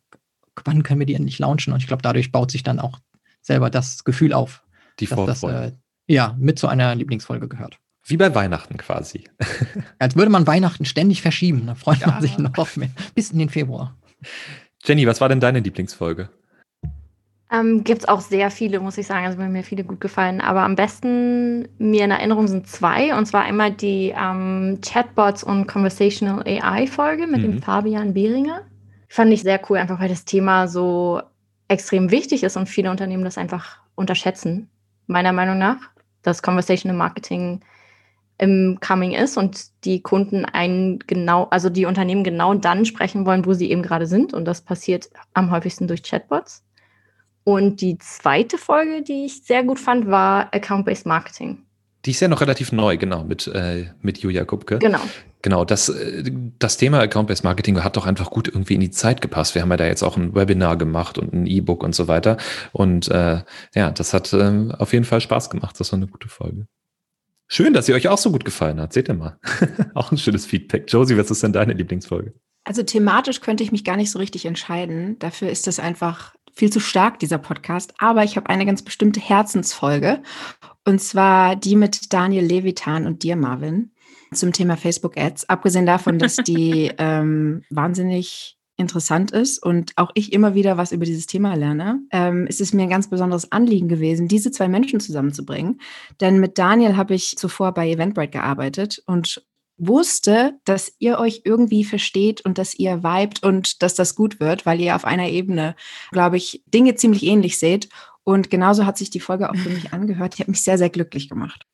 wann können wir die endlich launchen? Und ich glaube, dadurch baut sich dann auch selber das Gefühl auf, die dass das äh, ja mit zu einer Lieblingsfolge gehört. Wie bei Weihnachten quasi. Als würde man Weihnachten ständig verschieben. Da freut ja. man sich noch mehr. Bis in den Februar. Jenny, was war denn deine Lieblingsfolge? Ähm, Gibt es auch sehr viele, muss ich sagen. Also mir mir viele gut gefallen. Aber am besten mir in Erinnerung sind zwei. Und zwar einmal die ähm, Chatbots und Conversational AI-Folge mit mhm. dem Fabian Behringer. Fand ich sehr cool, einfach weil das Thema so extrem wichtig ist und viele Unternehmen das einfach unterschätzen, meiner Meinung nach. Dass Conversational Marketing im Coming ist und die Kunden einen genau, also die Unternehmen genau dann sprechen wollen, wo sie eben gerade sind. Und das passiert am häufigsten durch Chatbots. Und die zweite Folge, die ich sehr gut fand, war Account-Based Marketing. Die ist ja noch relativ neu, genau, mit, äh, mit Julia Kupke. Genau. Genau, das, äh, das Thema Account-Based Marketing hat doch einfach gut irgendwie in die Zeit gepasst. Wir haben ja da jetzt auch ein Webinar gemacht und ein E-Book und so weiter. Und äh, ja, das hat äh, auf jeden Fall Spaß gemacht. Das war eine gute Folge. Schön, dass sie euch auch so gut gefallen hat. Seht ihr mal. auch ein schönes Feedback. Josie, was ist denn deine Lieblingsfolge? Also thematisch könnte ich mich gar nicht so richtig entscheiden. Dafür ist das einfach viel zu stark, dieser Podcast. Aber ich habe eine ganz bestimmte Herzensfolge. Und zwar die mit Daniel Levitan und dir, Marvin, zum Thema Facebook Ads. Abgesehen davon, dass die ähm, wahnsinnig interessant ist und auch ich immer wieder was über dieses Thema lerne, ähm, ist es mir ein ganz besonderes Anliegen gewesen, diese zwei Menschen zusammenzubringen. Denn mit Daniel habe ich zuvor bei Eventbrite gearbeitet und wusste, dass ihr euch irgendwie versteht und dass ihr vibet und dass das gut wird, weil ihr auf einer Ebene, glaube ich, Dinge ziemlich ähnlich seht. Und genauso hat sich die Folge auch für mich angehört. Die hat mich sehr, sehr glücklich gemacht.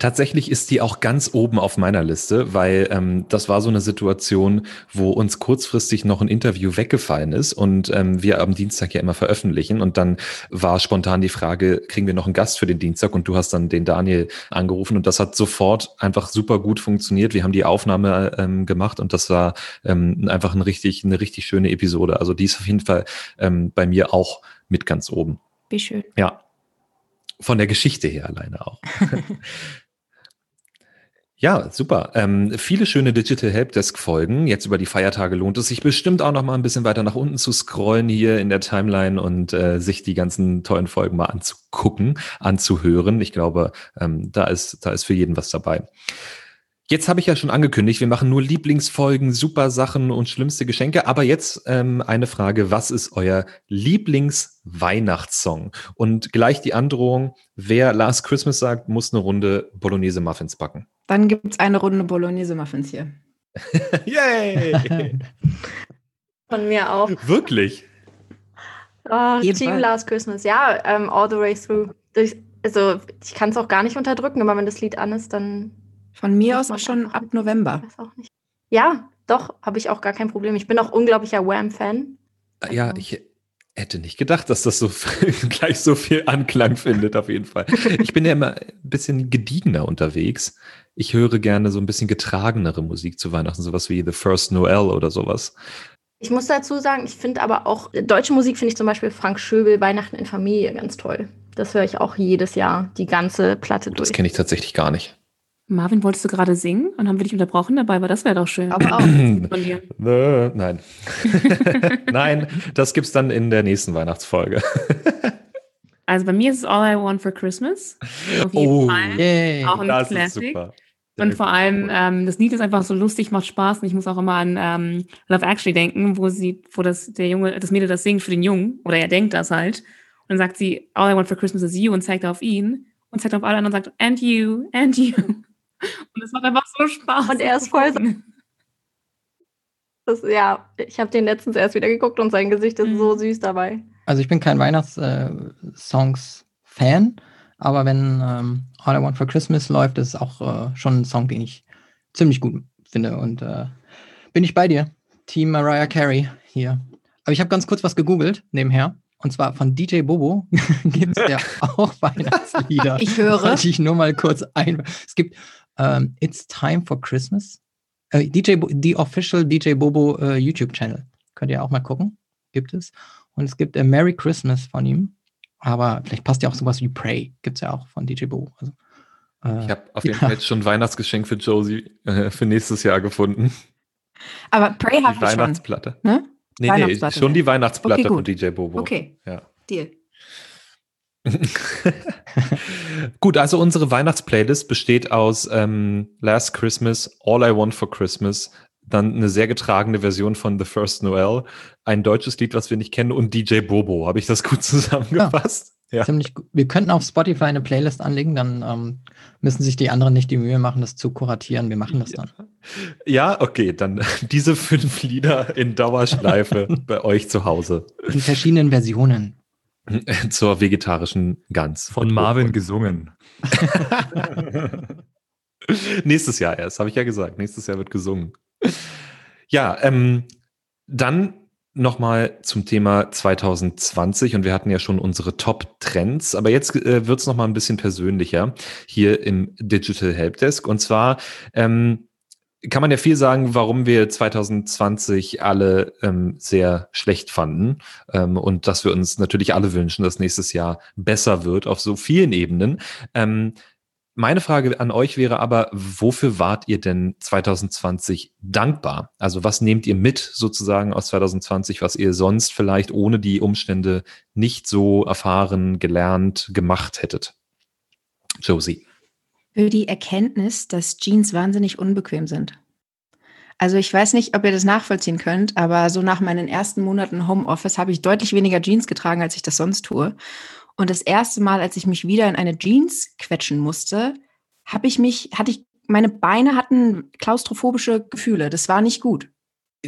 Tatsächlich ist die auch ganz oben auf meiner Liste, weil ähm, das war so eine Situation, wo uns kurzfristig noch ein Interview weggefallen ist und ähm, wir am Dienstag ja immer veröffentlichen und dann war spontan die Frage, kriegen wir noch einen Gast für den Dienstag und du hast dann den Daniel angerufen und das hat sofort einfach super gut funktioniert. Wir haben die Aufnahme ähm, gemacht und das war ähm, einfach ein richtig, eine richtig schöne Episode. Also die ist auf jeden Fall ähm, bei mir auch mit ganz oben. Wie schön. Ja, von der Geschichte her alleine auch. Ja, super. Ähm, viele schöne Digital Helpdesk Folgen. Jetzt über die Feiertage lohnt es sich bestimmt auch noch mal ein bisschen weiter nach unten zu scrollen hier in der Timeline und äh, sich die ganzen tollen Folgen mal anzugucken, anzuhören. Ich glaube, ähm, da ist da ist für jeden was dabei. Jetzt habe ich ja schon angekündigt, wir machen nur Lieblingsfolgen, super Sachen und schlimmste Geschenke. Aber jetzt ähm, eine Frage, was ist euer Lieblingsweihnachtssong? Und gleich die Androhung, wer Last Christmas sagt, muss eine Runde Bolognese Muffins backen. Dann gibt es eine Runde Bolognese Muffins hier. Yay! Von mir auch. Wirklich? Oh, Team Fall. Last Christmas, ja, um, ähm, all the way through. Also ich kann es auch gar nicht unterdrücken, aber wenn das Lied an ist, dann von mir aus auch schon ab November. Weiß auch nicht. Ja, doch, habe ich auch gar kein Problem. Ich bin auch unglaublicher Wham-Fan. Also. Ja, ich, Hätte nicht gedacht, dass das so gleich so viel Anklang findet, auf jeden Fall. Ich bin ja immer ein bisschen gediegener unterwegs. Ich höre gerne so ein bisschen getragenere Musik zu Weihnachten, sowas wie The First Noel oder sowas. Ich muss dazu sagen, ich finde aber auch deutsche Musik finde ich zum Beispiel Frank Schöbel Weihnachten in Familie ganz toll. Das höre ich auch jedes Jahr, die ganze Platte durch. Das kenne ich tatsächlich gar nicht. Marvin, wolltest du gerade singen und haben wir dich unterbrochen dabei? Aber das wäre doch schön. Aber auch. Nein. Nein, das gibt's dann in der nächsten Weihnachtsfolge. also bei mir ist es All I Want for Christmas. Auf jeden oh, Fall. Yay. Auch ein das Classic. Ist super. Und vor allem, ähm, das Lied ist einfach so lustig, macht Spaß. Und ich muss auch immer an ähm, Love Actually denken, wo sie, wo das der Junge, das Mädel das singt für den Jungen, oder er denkt das halt. Und dann sagt sie, All I want for Christmas is you und zeigt auf ihn und zeigt auf alle anderen und sagt, and you, and you. Und es macht einfach so Spaß. Und er ist voll so. Das, ja, ich habe den letztens erst wieder geguckt und sein Gesicht ist mhm. so süß dabei. Also ich bin kein Weihnachtssongs-Fan, äh, aber wenn ähm, All I Want for Christmas läuft, ist auch äh, schon ein Song, den ich ziemlich gut finde. Und äh, bin ich bei dir. Team Mariah Carey hier. Aber ich habe ganz kurz was gegoogelt nebenher. Und zwar von DJ Bobo gibt es ja auch Weihnachtslieder. Ich höre. Wollte ich nur mal kurz ein. Es gibt ähm, It's Time for Christmas. Äh, DJ, die Official DJ Bobo äh, YouTube-Channel. Könnt ihr auch mal gucken. Gibt es. Und es gibt äh, Merry Christmas von ihm. Aber vielleicht passt ja auch sowas wie Pray. Gibt es ja auch von DJ Bobo. Also, äh, ich habe auf jeden ja. Fall jetzt schon ein Weihnachtsgeschenk für Josie äh, für nächstes Jahr gefunden. Aber Pray habe ich schon. Weihnachtsplatte. Ne? Nee, nee, schon die Weihnachtsplatte okay, von DJ Bobo. Okay, ja. Deal. Gut, also unsere Weihnachtsplaylist besteht aus ähm, Last Christmas, All I Want for Christmas, dann eine sehr getragene Version von The First Noel, ein deutsches Lied, was wir nicht kennen, und DJ Bobo. Habe ich das gut zusammengefasst? Ja, ja. Ziemlich gut. Wir könnten auf Spotify eine Playlist anlegen, dann ähm, müssen sich die anderen nicht die Mühe machen, das zu kuratieren. Wir machen das dann. Ja, okay, dann diese fünf Lieder in Dauerschleife bei euch zu Hause. In verschiedenen Versionen. Zur vegetarischen Gans. Von Marvin gesungen. Nächstes Jahr erst, habe ich ja gesagt. Nächstes Jahr wird gesungen. Ja, ähm, dann nochmal zum Thema 2020 und wir hatten ja schon unsere Top-Trends, aber jetzt äh, wird es nochmal ein bisschen persönlicher hier im Digital Helpdesk und zwar ähm, kann man ja viel sagen, warum wir 2020 alle ähm, sehr schlecht fanden ähm, und dass wir uns natürlich alle wünschen, dass nächstes Jahr besser wird auf so vielen Ebenen. Ähm, meine Frage an euch wäre aber, wofür wart ihr denn 2020 dankbar? Also was nehmt ihr mit sozusagen aus 2020, was ihr sonst vielleicht ohne die Umstände nicht so erfahren, gelernt, gemacht hättet? Josie für die Erkenntnis, dass Jeans wahnsinnig unbequem sind. Also ich weiß nicht, ob ihr das nachvollziehen könnt, aber so nach meinen ersten Monaten Homeoffice habe ich deutlich weniger Jeans getragen, als ich das sonst tue. Und das erste Mal, als ich mich wieder in eine Jeans quetschen musste, habe ich mich, hatte ich, meine Beine hatten klaustrophobische Gefühle. Das war nicht gut.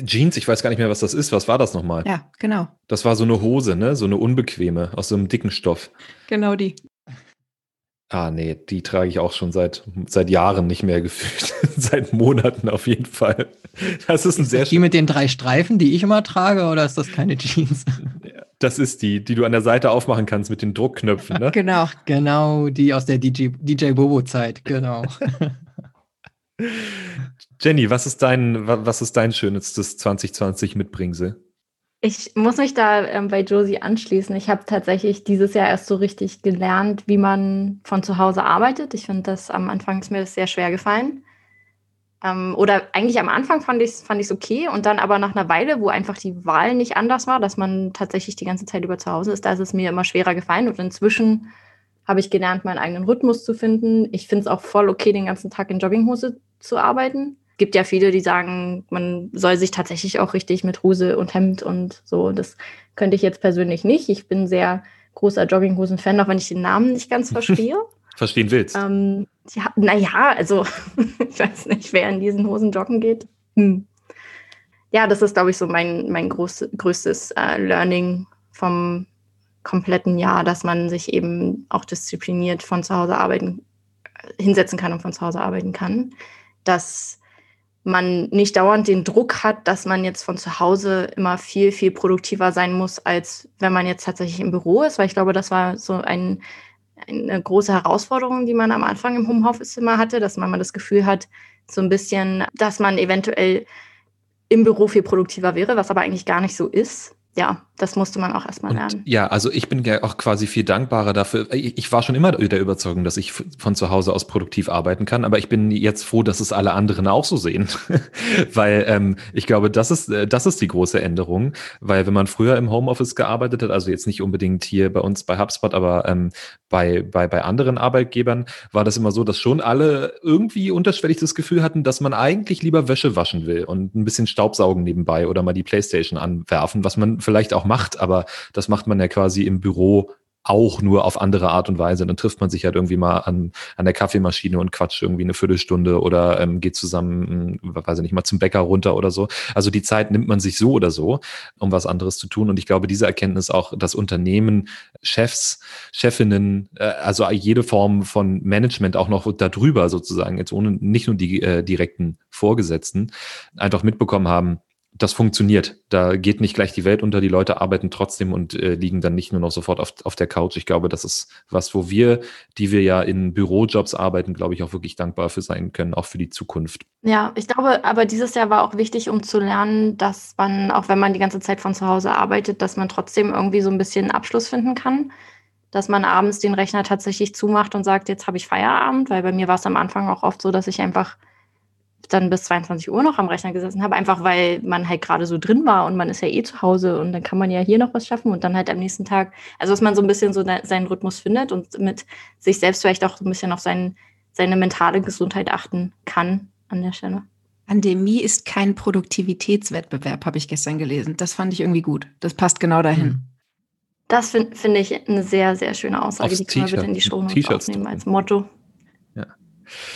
Jeans, ich weiß gar nicht mehr, was das ist. Was war das nochmal? Ja, genau. Das war so eine Hose, ne? So eine unbequeme, aus so einem dicken Stoff. Genau die. Ah, nee, die trage ich auch schon seit, seit Jahren nicht mehr gefühlt. seit Monaten auf jeden Fall. Das ist ein ist sehr Die mit den drei Streifen, die ich immer trage, oder ist das keine Jeans? Das ist die, die du an der Seite aufmachen kannst mit den Druckknöpfen, ne? Genau, genau, die aus der DJ, DJ Bobo-Zeit, genau. Jenny, was ist dein, was ist dein schönstes 2020 Mitbringsel? Ich muss mich da ähm, bei Josie anschließen. Ich habe tatsächlich dieses Jahr erst so richtig gelernt, wie man von zu Hause arbeitet. Ich finde das am Anfang ist mir das sehr schwer gefallen. Ähm, oder eigentlich am Anfang fand ich es fand okay und dann aber nach einer Weile, wo einfach die Wahl nicht anders war, dass man tatsächlich die ganze Zeit über zu Hause ist, da ist es mir immer schwerer gefallen. Und inzwischen habe ich gelernt, meinen eigenen Rhythmus zu finden. Ich finde es auch voll okay, den ganzen Tag in Jogginghose zu arbeiten gibt ja viele, die sagen, man soll sich tatsächlich auch richtig mit Hose und Hemd und so. Das könnte ich jetzt persönlich nicht. Ich bin sehr großer Jogginghosen-Fan, auch wenn ich den Namen nicht ganz verstehe. Verstehen willst. Ähm, ja, naja, also ich weiß nicht, wer in diesen Hosen joggen geht. Hm. Ja, das ist, glaube ich, so mein, mein groß, größtes äh, Learning vom kompletten Jahr, dass man sich eben auch diszipliniert von zu Hause arbeiten, äh, hinsetzen kann und von zu Hause arbeiten kann. Dass man nicht dauernd den Druck hat, dass man jetzt von zu Hause immer viel, viel produktiver sein muss, als wenn man jetzt tatsächlich im Büro ist, weil ich glaube, das war so ein, eine große Herausforderung, die man am Anfang im Homeoffice immer hatte, dass man mal das Gefühl hat, so ein bisschen, dass man eventuell im Büro viel produktiver wäre, was aber eigentlich gar nicht so ist. Ja, das musste man auch erstmal lernen. Ja, also ich bin ja auch quasi viel dankbarer dafür. Ich war schon immer der Überzeugung, dass ich von zu Hause aus produktiv arbeiten kann, aber ich bin jetzt froh, dass es alle anderen auch so sehen. weil ähm, ich glaube, das ist, äh, das ist die große Änderung. Weil wenn man früher im Homeoffice gearbeitet hat, also jetzt nicht unbedingt hier bei uns bei HubSpot, aber ähm, bei, bei, bei anderen Arbeitgebern, war das immer so, dass schon alle irgendwie unterschwellig das Gefühl hatten, dass man eigentlich lieber Wäsche waschen will und ein bisschen Staubsaugen nebenbei oder mal die Playstation anwerfen, was man vielleicht auch macht, aber das macht man ja quasi im Büro auch nur auf andere Art und Weise. Dann trifft man sich halt irgendwie mal an, an der Kaffeemaschine und quatscht irgendwie eine Viertelstunde oder ähm, geht zusammen, hm, weiß ich nicht, mal zum Bäcker runter oder so. Also die Zeit nimmt man sich so oder so, um was anderes zu tun. Und ich glaube, diese Erkenntnis auch, dass Unternehmen, Chefs, Chefinnen, äh, also jede Form von Management auch noch darüber sozusagen, jetzt ohne nicht nur die äh, direkten Vorgesetzten, einfach mitbekommen haben, das funktioniert. Da geht nicht gleich die Welt unter, die Leute arbeiten trotzdem und äh, liegen dann nicht nur noch sofort auf, auf der Couch. Ich glaube, das ist was, wo wir, die wir ja in Bürojobs arbeiten, glaube ich, auch wirklich dankbar für sein können, auch für die Zukunft. Ja, ich glaube, aber dieses Jahr war auch wichtig, um zu lernen, dass man, auch wenn man die ganze Zeit von zu Hause arbeitet, dass man trotzdem irgendwie so ein bisschen Abschluss finden kann. Dass man abends den Rechner tatsächlich zumacht und sagt, jetzt habe ich Feierabend, weil bei mir war es am Anfang auch oft so, dass ich einfach dann bis 22 Uhr noch am Rechner gesessen habe, einfach weil man halt gerade so drin war und man ist ja eh zu Hause und dann kann man ja hier noch was schaffen und dann halt am nächsten Tag, also dass man so ein bisschen so seinen Rhythmus findet und mit sich selbst vielleicht auch ein bisschen auf seinen, seine mentale Gesundheit achten kann an der Stelle. Pandemie ist kein Produktivitätswettbewerb, habe ich gestern gelesen. Das fand ich irgendwie gut. Das passt genau dahin. Hm. Das finde find ich eine sehr, sehr schöne Aussage. Aufs die können wir bitte in die Show aufnehmen als Motto. Ja.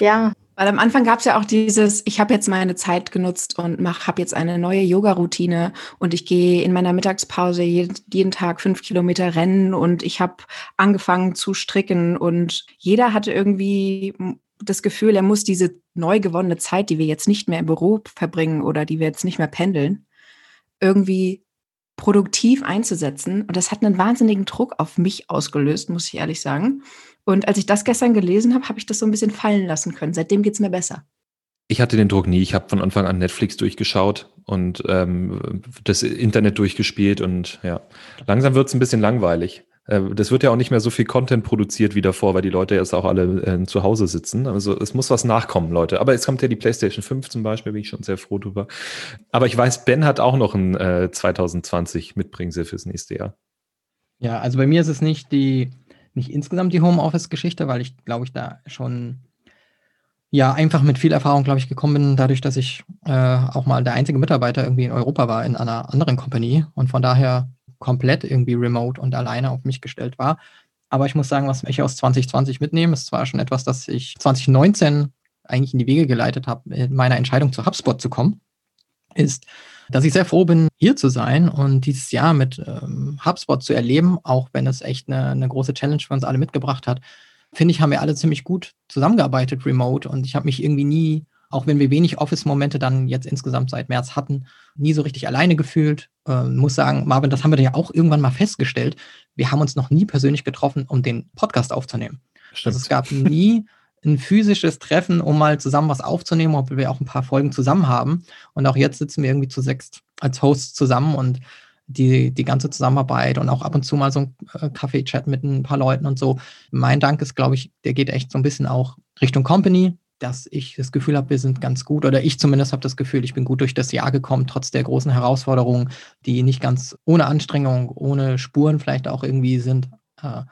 ja, weil am Anfang gab es ja auch dieses, ich habe jetzt meine Zeit genutzt und habe jetzt eine neue Yoga-Routine und ich gehe in meiner Mittagspause jeden, jeden Tag fünf Kilometer rennen und ich habe angefangen zu stricken und jeder hatte irgendwie das Gefühl, er muss diese neu gewonnene Zeit, die wir jetzt nicht mehr im Büro verbringen oder die wir jetzt nicht mehr pendeln, irgendwie produktiv einzusetzen. Und das hat einen wahnsinnigen Druck auf mich ausgelöst, muss ich ehrlich sagen. Und als ich das gestern gelesen habe, habe ich das so ein bisschen fallen lassen können. Seitdem geht es mir besser. Ich hatte den Druck nie. Ich habe von Anfang an Netflix durchgeschaut und ähm, das Internet durchgespielt und ja, langsam wird es ein bisschen langweilig. Äh, das wird ja auch nicht mehr so viel Content produziert wie davor, weil die Leute jetzt auch alle äh, zu Hause sitzen. Also es muss was nachkommen, Leute. Aber jetzt kommt ja die PlayStation 5 zum Beispiel, bin ich schon sehr froh drüber. Aber ich weiß, Ben hat auch noch ein äh, 2020 Mitbringsel fürs nächste Jahr. Ja, also bei mir ist es nicht die nicht insgesamt die Homeoffice-Geschichte, weil ich, glaube ich, da schon ja einfach mit viel Erfahrung, glaube ich, gekommen bin, dadurch, dass ich äh, auch mal der einzige Mitarbeiter irgendwie in Europa war in einer anderen Company und von daher komplett irgendwie remote und alleine auf mich gestellt war. Aber ich muss sagen, was ich aus 2020 mitnehme, ist zwar schon etwas, das ich 2019 eigentlich in die Wege geleitet habe, in meiner Entscheidung zu HubSpot zu kommen, ist, dass ich sehr froh bin, hier zu sein und dieses Jahr mit ähm, HubSpot zu erleben, auch wenn es echt eine, eine große Challenge für uns alle mitgebracht hat. Finde ich, haben wir alle ziemlich gut zusammengearbeitet remote und ich habe mich irgendwie nie, auch wenn wir wenig Office-Momente dann jetzt insgesamt seit März hatten, nie so richtig alleine gefühlt. Ähm, muss sagen, Marvin, das haben wir ja auch irgendwann mal festgestellt. Wir haben uns noch nie persönlich getroffen, um den Podcast aufzunehmen. Stimmt. Also es gab nie ein physisches Treffen, um mal zusammen was aufzunehmen, obwohl wir auch ein paar Folgen zusammen haben. Und auch jetzt sitzen wir irgendwie zu sechs als Hosts zusammen und die, die ganze Zusammenarbeit und auch ab und zu mal so ein äh, Kaffee-Chat mit ein paar Leuten und so. Mein Dank ist, glaube ich, der geht echt so ein bisschen auch Richtung Company, dass ich das Gefühl habe, wir sind ganz gut oder ich zumindest habe das Gefühl, ich bin gut durch das Jahr gekommen, trotz der großen Herausforderungen, die nicht ganz ohne Anstrengung, ohne Spuren vielleicht auch irgendwie sind. Äh,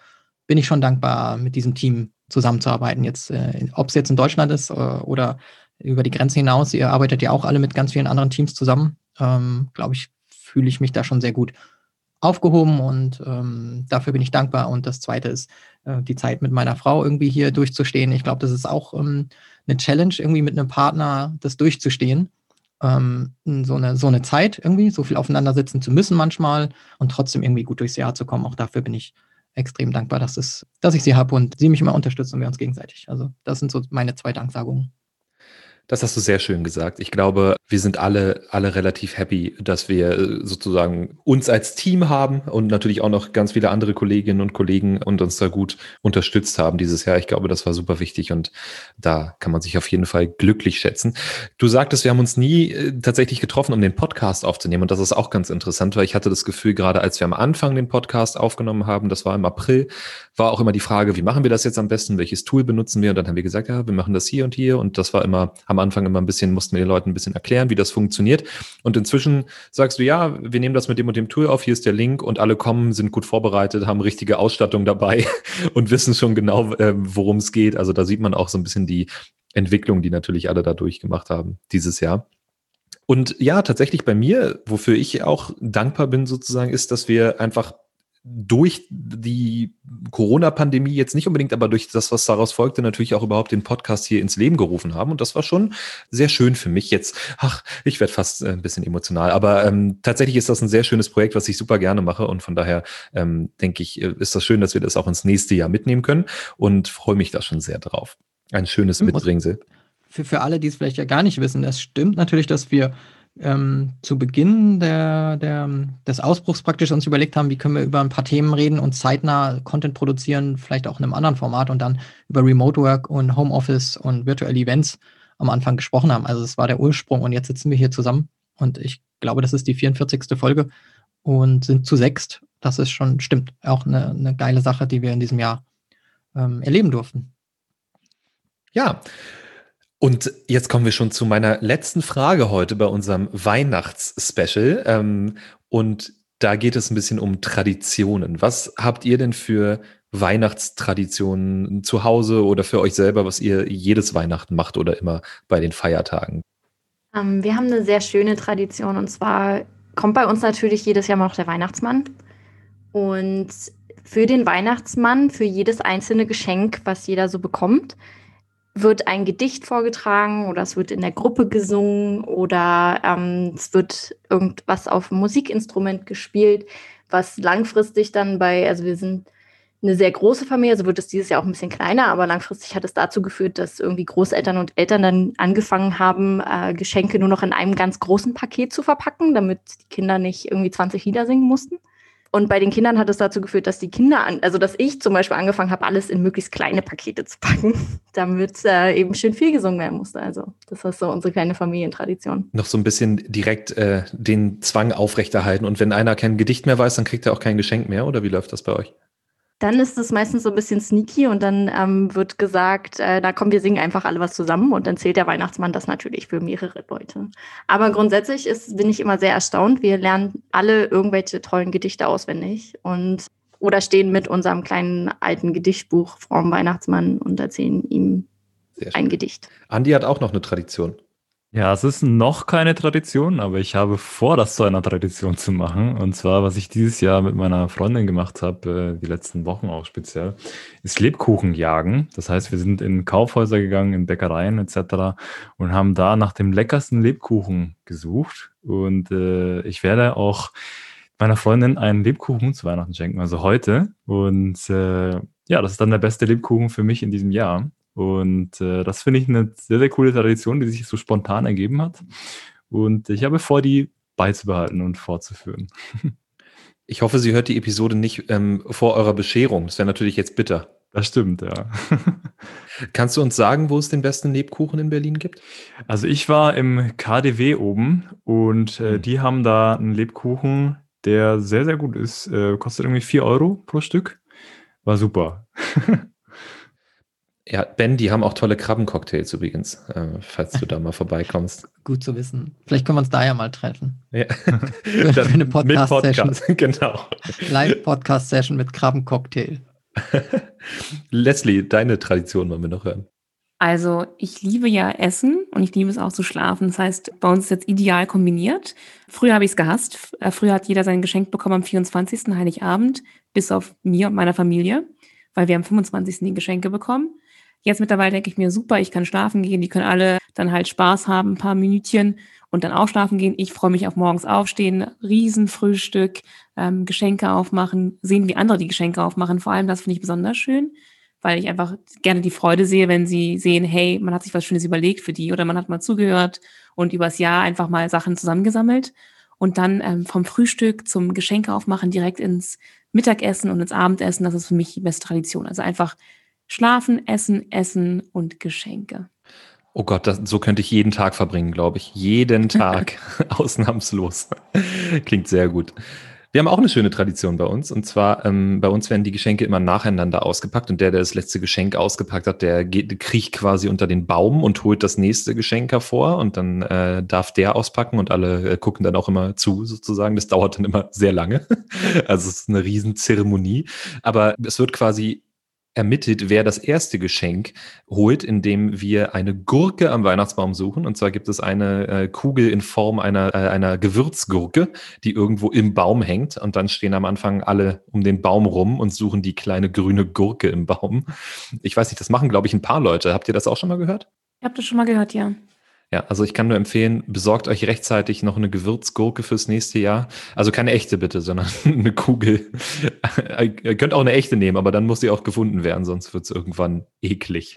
bin ich schon dankbar, mit diesem Team zusammenzuarbeiten. Jetzt, äh, ob es jetzt in Deutschland ist äh, oder über die Grenze hinaus, ihr arbeitet ja auch alle mit ganz vielen anderen Teams zusammen. Ähm, Glaube ich, fühle ich mich da schon sehr gut aufgehoben und ähm, dafür bin ich dankbar. Und das Zweite ist, äh, die Zeit mit meiner Frau irgendwie hier durchzustehen. Ich glaube, das ist auch ähm, eine Challenge, irgendwie mit einem Partner das durchzustehen. Ähm, so, eine, so eine Zeit irgendwie, so viel aufeinander sitzen zu müssen manchmal und trotzdem irgendwie gut durchs Jahr zu kommen. Auch dafür bin ich extrem dankbar, dass, es, dass ich sie habe und sie mich immer unterstützt und wir uns gegenseitig. Also das sind so meine zwei Danksagungen. Das hast du sehr schön gesagt. Ich glaube, wir sind alle, alle relativ happy, dass wir äh, sozusagen uns als Team haben und natürlich auch noch ganz viele andere Kolleginnen und Kollegen und uns da gut unterstützt haben dieses Jahr. Ich glaube, das war super wichtig und da kann man sich auf jeden Fall glücklich schätzen. Du sagtest, wir haben uns nie äh, tatsächlich getroffen, um den Podcast aufzunehmen und das ist auch ganz interessant, weil ich hatte das Gefühl, gerade als wir am Anfang den Podcast aufgenommen haben, das war im April, war auch immer die Frage, wie machen wir das jetzt am besten, welches Tool benutzen wir und dann haben wir gesagt, ja, wir machen das hier und hier und das war immer am Anfang immer ein bisschen, mussten wir den Leuten ein bisschen erklären, wie das funktioniert. Und inzwischen sagst du, ja, wir nehmen das mit dem und dem Tool auf, hier ist der Link und alle kommen, sind gut vorbereitet, haben richtige Ausstattung dabei und wissen schon genau, äh, worum es geht. Also da sieht man auch so ein bisschen die Entwicklung, die natürlich alle da durchgemacht haben dieses Jahr. Und ja, tatsächlich bei mir, wofür ich auch dankbar bin sozusagen, ist, dass wir einfach durch die Corona-Pandemie jetzt nicht unbedingt, aber durch das, was daraus folgte, natürlich auch überhaupt den Podcast hier ins Leben gerufen haben. Und das war schon sehr schön für mich jetzt. Ach, ich werde fast äh, ein bisschen emotional. Aber ähm, tatsächlich ist das ein sehr schönes Projekt, was ich super gerne mache. Und von daher ähm, denke ich, äh, ist das schön, dass wir das auch ins nächste Jahr mitnehmen können und freue mich da schon sehr drauf. Ein schönes Mitbringsel. Für, für alle, die es vielleicht ja gar nicht wissen, es stimmt natürlich, dass wir ähm, zu Beginn der, der, des Ausbruchs praktisch uns überlegt haben, wie können wir über ein paar Themen reden und zeitnah Content produzieren, vielleicht auch in einem anderen Format und dann über Remote Work und Homeoffice und virtuelle Events am Anfang gesprochen haben. Also es war der Ursprung und jetzt sitzen wir hier zusammen und ich glaube, das ist die 44. Folge und sind zu sechst. Das ist schon, stimmt, auch eine, eine geile Sache, die wir in diesem Jahr ähm, erleben durften. Ja, und jetzt kommen wir schon zu meiner letzten Frage heute bei unserem Weihnachtsspecial. Ähm, und da geht es ein bisschen um Traditionen. Was habt ihr denn für Weihnachtstraditionen zu Hause oder für euch selber, was ihr jedes Weihnachten macht oder immer bei den Feiertagen? Ähm, wir haben eine sehr schöne Tradition und zwar kommt bei uns natürlich jedes Jahr noch der Weihnachtsmann. Und für den Weihnachtsmann, für jedes einzelne Geschenk, was jeder so bekommt, wird ein Gedicht vorgetragen oder es wird in der Gruppe gesungen oder ähm, es wird irgendwas auf Musikinstrument gespielt, was langfristig dann bei, also wir sind eine sehr große Familie, also wird es dieses Jahr auch ein bisschen kleiner, aber langfristig hat es dazu geführt, dass irgendwie Großeltern und Eltern dann angefangen haben, äh, Geschenke nur noch in einem ganz großen Paket zu verpacken, damit die Kinder nicht irgendwie 20 Lieder singen mussten. Und bei den Kindern hat es dazu geführt, dass die Kinder, an, also dass ich zum Beispiel angefangen habe, alles in möglichst kleine Pakete zu packen, damit äh, eben schön viel gesungen werden musste. Also das ist so unsere kleine Familientradition. Noch so ein bisschen direkt äh, den Zwang aufrechterhalten. Und wenn einer kein Gedicht mehr weiß, dann kriegt er auch kein Geschenk mehr. Oder wie läuft das bei euch? Dann ist es meistens so ein bisschen sneaky und dann ähm, wird gesagt, äh, na komm, wir singen einfach alle was zusammen und dann zählt der Weihnachtsmann das natürlich für mehrere Leute. Aber grundsätzlich ist, bin ich immer sehr erstaunt. Wir lernen alle irgendwelche tollen Gedichte auswendig und oder stehen mit unserem kleinen alten Gedichtbuch vor dem Weihnachtsmann und erzählen ihm ein Gedicht. Andi hat auch noch eine Tradition. Ja, es ist noch keine Tradition, aber ich habe vor, das zu einer Tradition zu machen. Und zwar, was ich dieses Jahr mit meiner Freundin gemacht habe, äh, die letzten Wochen auch speziell, ist Lebkuchen jagen. Das heißt, wir sind in Kaufhäuser gegangen, in Bäckereien etc. und haben da nach dem leckersten Lebkuchen gesucht. Und äh, ich werde auch meiner Freundin einen Lebkuchen zu Weihnachten schenken, also heute. Und äh, ja, das ist dann der beste Lebkuchen für mich in diesem Jahr. Und äh, das finde ich eine sehr, sehr coole Tradition, die sich so spontan ergeben hat. Und ich habe vor, die beizubehalten und fortzuführen. Ich hoffe, sie hört die Episode nicht ähm, vor eurer Bescherung. Das wäre natürlich jetzt bitter. Das stimmt, ja. Kannst du uns sagen, wo es den besten Lebkuchen in Berlin gibt? Also ich war im KDW oben und äh, hm. die haben da einen Lebkuchen, der sehr, sehr gut ist. Äh, kostet irgendwie 4 Euro pro Stück. War super. Ja, Ben, die haben auch tolle Krabbencocktails übrigens, äh, falls du da mal vorbeikommst. Gut zu wissen. Vielleicht können wir uns da ja mal treffen. Ja. für, für eine Podcast-Session. Podcast, genau. Live-Podcast-Session mit Krabbencocktail. Leslie, deine Tradition wollen wir noch hören. Also ich liebe ja Essen und ich liebe es auch zu schlafen. Das heißt, bei uns ist jetzt ideal kombiniert. Früher habe ich es gehasst. Äh, früher hat jeder sein Geschenk bekommen am 24. Heiligabend, bis auf mir und meiner Familie, weil wir am 25. die Geschenke bekommen. Jetzt mittlerweile denke ich mir, super, ich kann schlafen gehen, die können alle dann halt Spaß haben, ein paar Minütchen und dann auch schlafen gehen. Ich freue mich auf morgens aufstehen, Riesenfrühstück, ähm, Geschenke aufmachen, sehen, wie andere die Geschenke aufmachen. Vor allem das finde ich besonders schön. weil ich einfach gerne die Freude sehe, wenn sie sehen, hey, man hat sich was Schönes überlegt für die oder man hat mal zugehört und übers Jahr einfach mal Sachen zusammengesammelt und dann ähm, vom Frühstück zum Geschenke aufmachen direkt ins Mittagessen und ins Abendessen. Das ist für mich die beste Tradition. Also einfach schlafen, essen, essen und Geschenke. Oh Gott, das, so könnte ich jeden Tag verbringen, glaube ich. Jeden Tag, ausnahmslos. Klingt sehr gut. Wir haben auch eine schöne Tradition bei uns. Und zwar, ähm, bei uns werden die Geschenke immer nacheinander ausgepackt. Und der, der das letzte Geschenk ausgepackt hat, der geht, kriecht quasi unter den Baum und holt das nächste Geschenk hervor. Und dann äh, darf der auspacken und alle äh, gucken dann auch immer zu, sozusagen. Das dauert dann immer sehr lange. also es ist eine Riesenzeremonie. Aber es wird quasi ermittelt, wer das erste Geschenk holt, indem wir eine Gurke am Weihnachtsbaum suchen. Und zwar gibt es eine äh, Kugel in Form einer, äh, einer Gewürzgurke, die irgendwo im Baum hängt. Und dann stehen am Anfang alle um den Baum rum und suchen die kleine grüne Gurke im Baum. Ich weiß nicht, das machen, glaube ich, ein paar Leute. Habt ihr das auch schon mal gehört? Ich habe das schon mal gehört, ja. Ja, also ich kann nur empfehlen, besorgt euch rechtzeitig noch eine Gewürzgurke fürs nächste Jahr. Also keine echte bitte, sondern eine Kugel. Ihr könnt auch eine echte nehmen, aber dann muss sie auch gefunden werden, sonst wird es irgendwann eklig.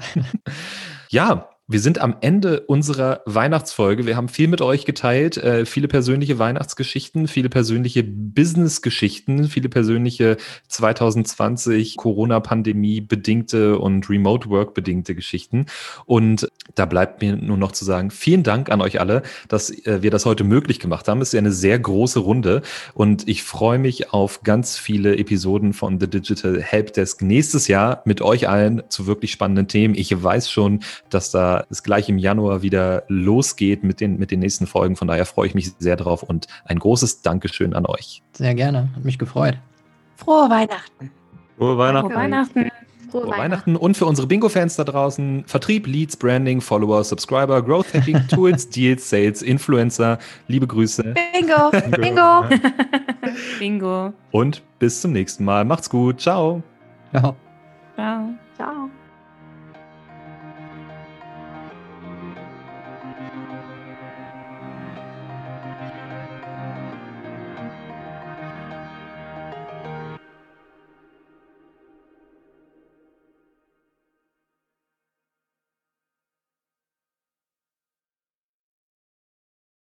ja, wir sind am Ende unserer Weihnachtsfolge. Wir haben viel mit euch geteilt, äh, viele persönliche Weihnachtsgeschichten, viele persönliche Businessgeschichten, viele persönliche 2020 Corona-Pandemie bedingte und Remote Work bedingte Geschichten. Und da bleibt mir nur noch zu sagen, vielen Dank an euch alle, dass äh, wir das heute möglich gemacht haben. Es ist ja eine sehr große Runde und ich freue mich auf ganz viele Episoden von The Digital Helpdesk nächstes Jahr mit euch allen zu wirklich spannenden Themen. Ich weiß schon, dass da es gleich im Januar wieder losgeht mit den, mit den nächsten Folgen. Von daher freue ich mich sehr drauf und ein großes Dankeschön an euch. Sehr gerne, hat mich gefreut. Frohe Weihnachten. Frohe Weihnachten. Frohe Weihnachten. Frohe Weihnachten. Und für unsere Bingo-Fans da draußen, Vertrieb, Leads, Branding, Follower, Subscriber, Growth Hacking, Tools, Deals, Sales, Influencer. Liebe Grüße. Bingo. Bingo. Bingo. Und bis zum nächsten Mal. Macht's gut. Ciao. Ciao. Ciao. Ciao.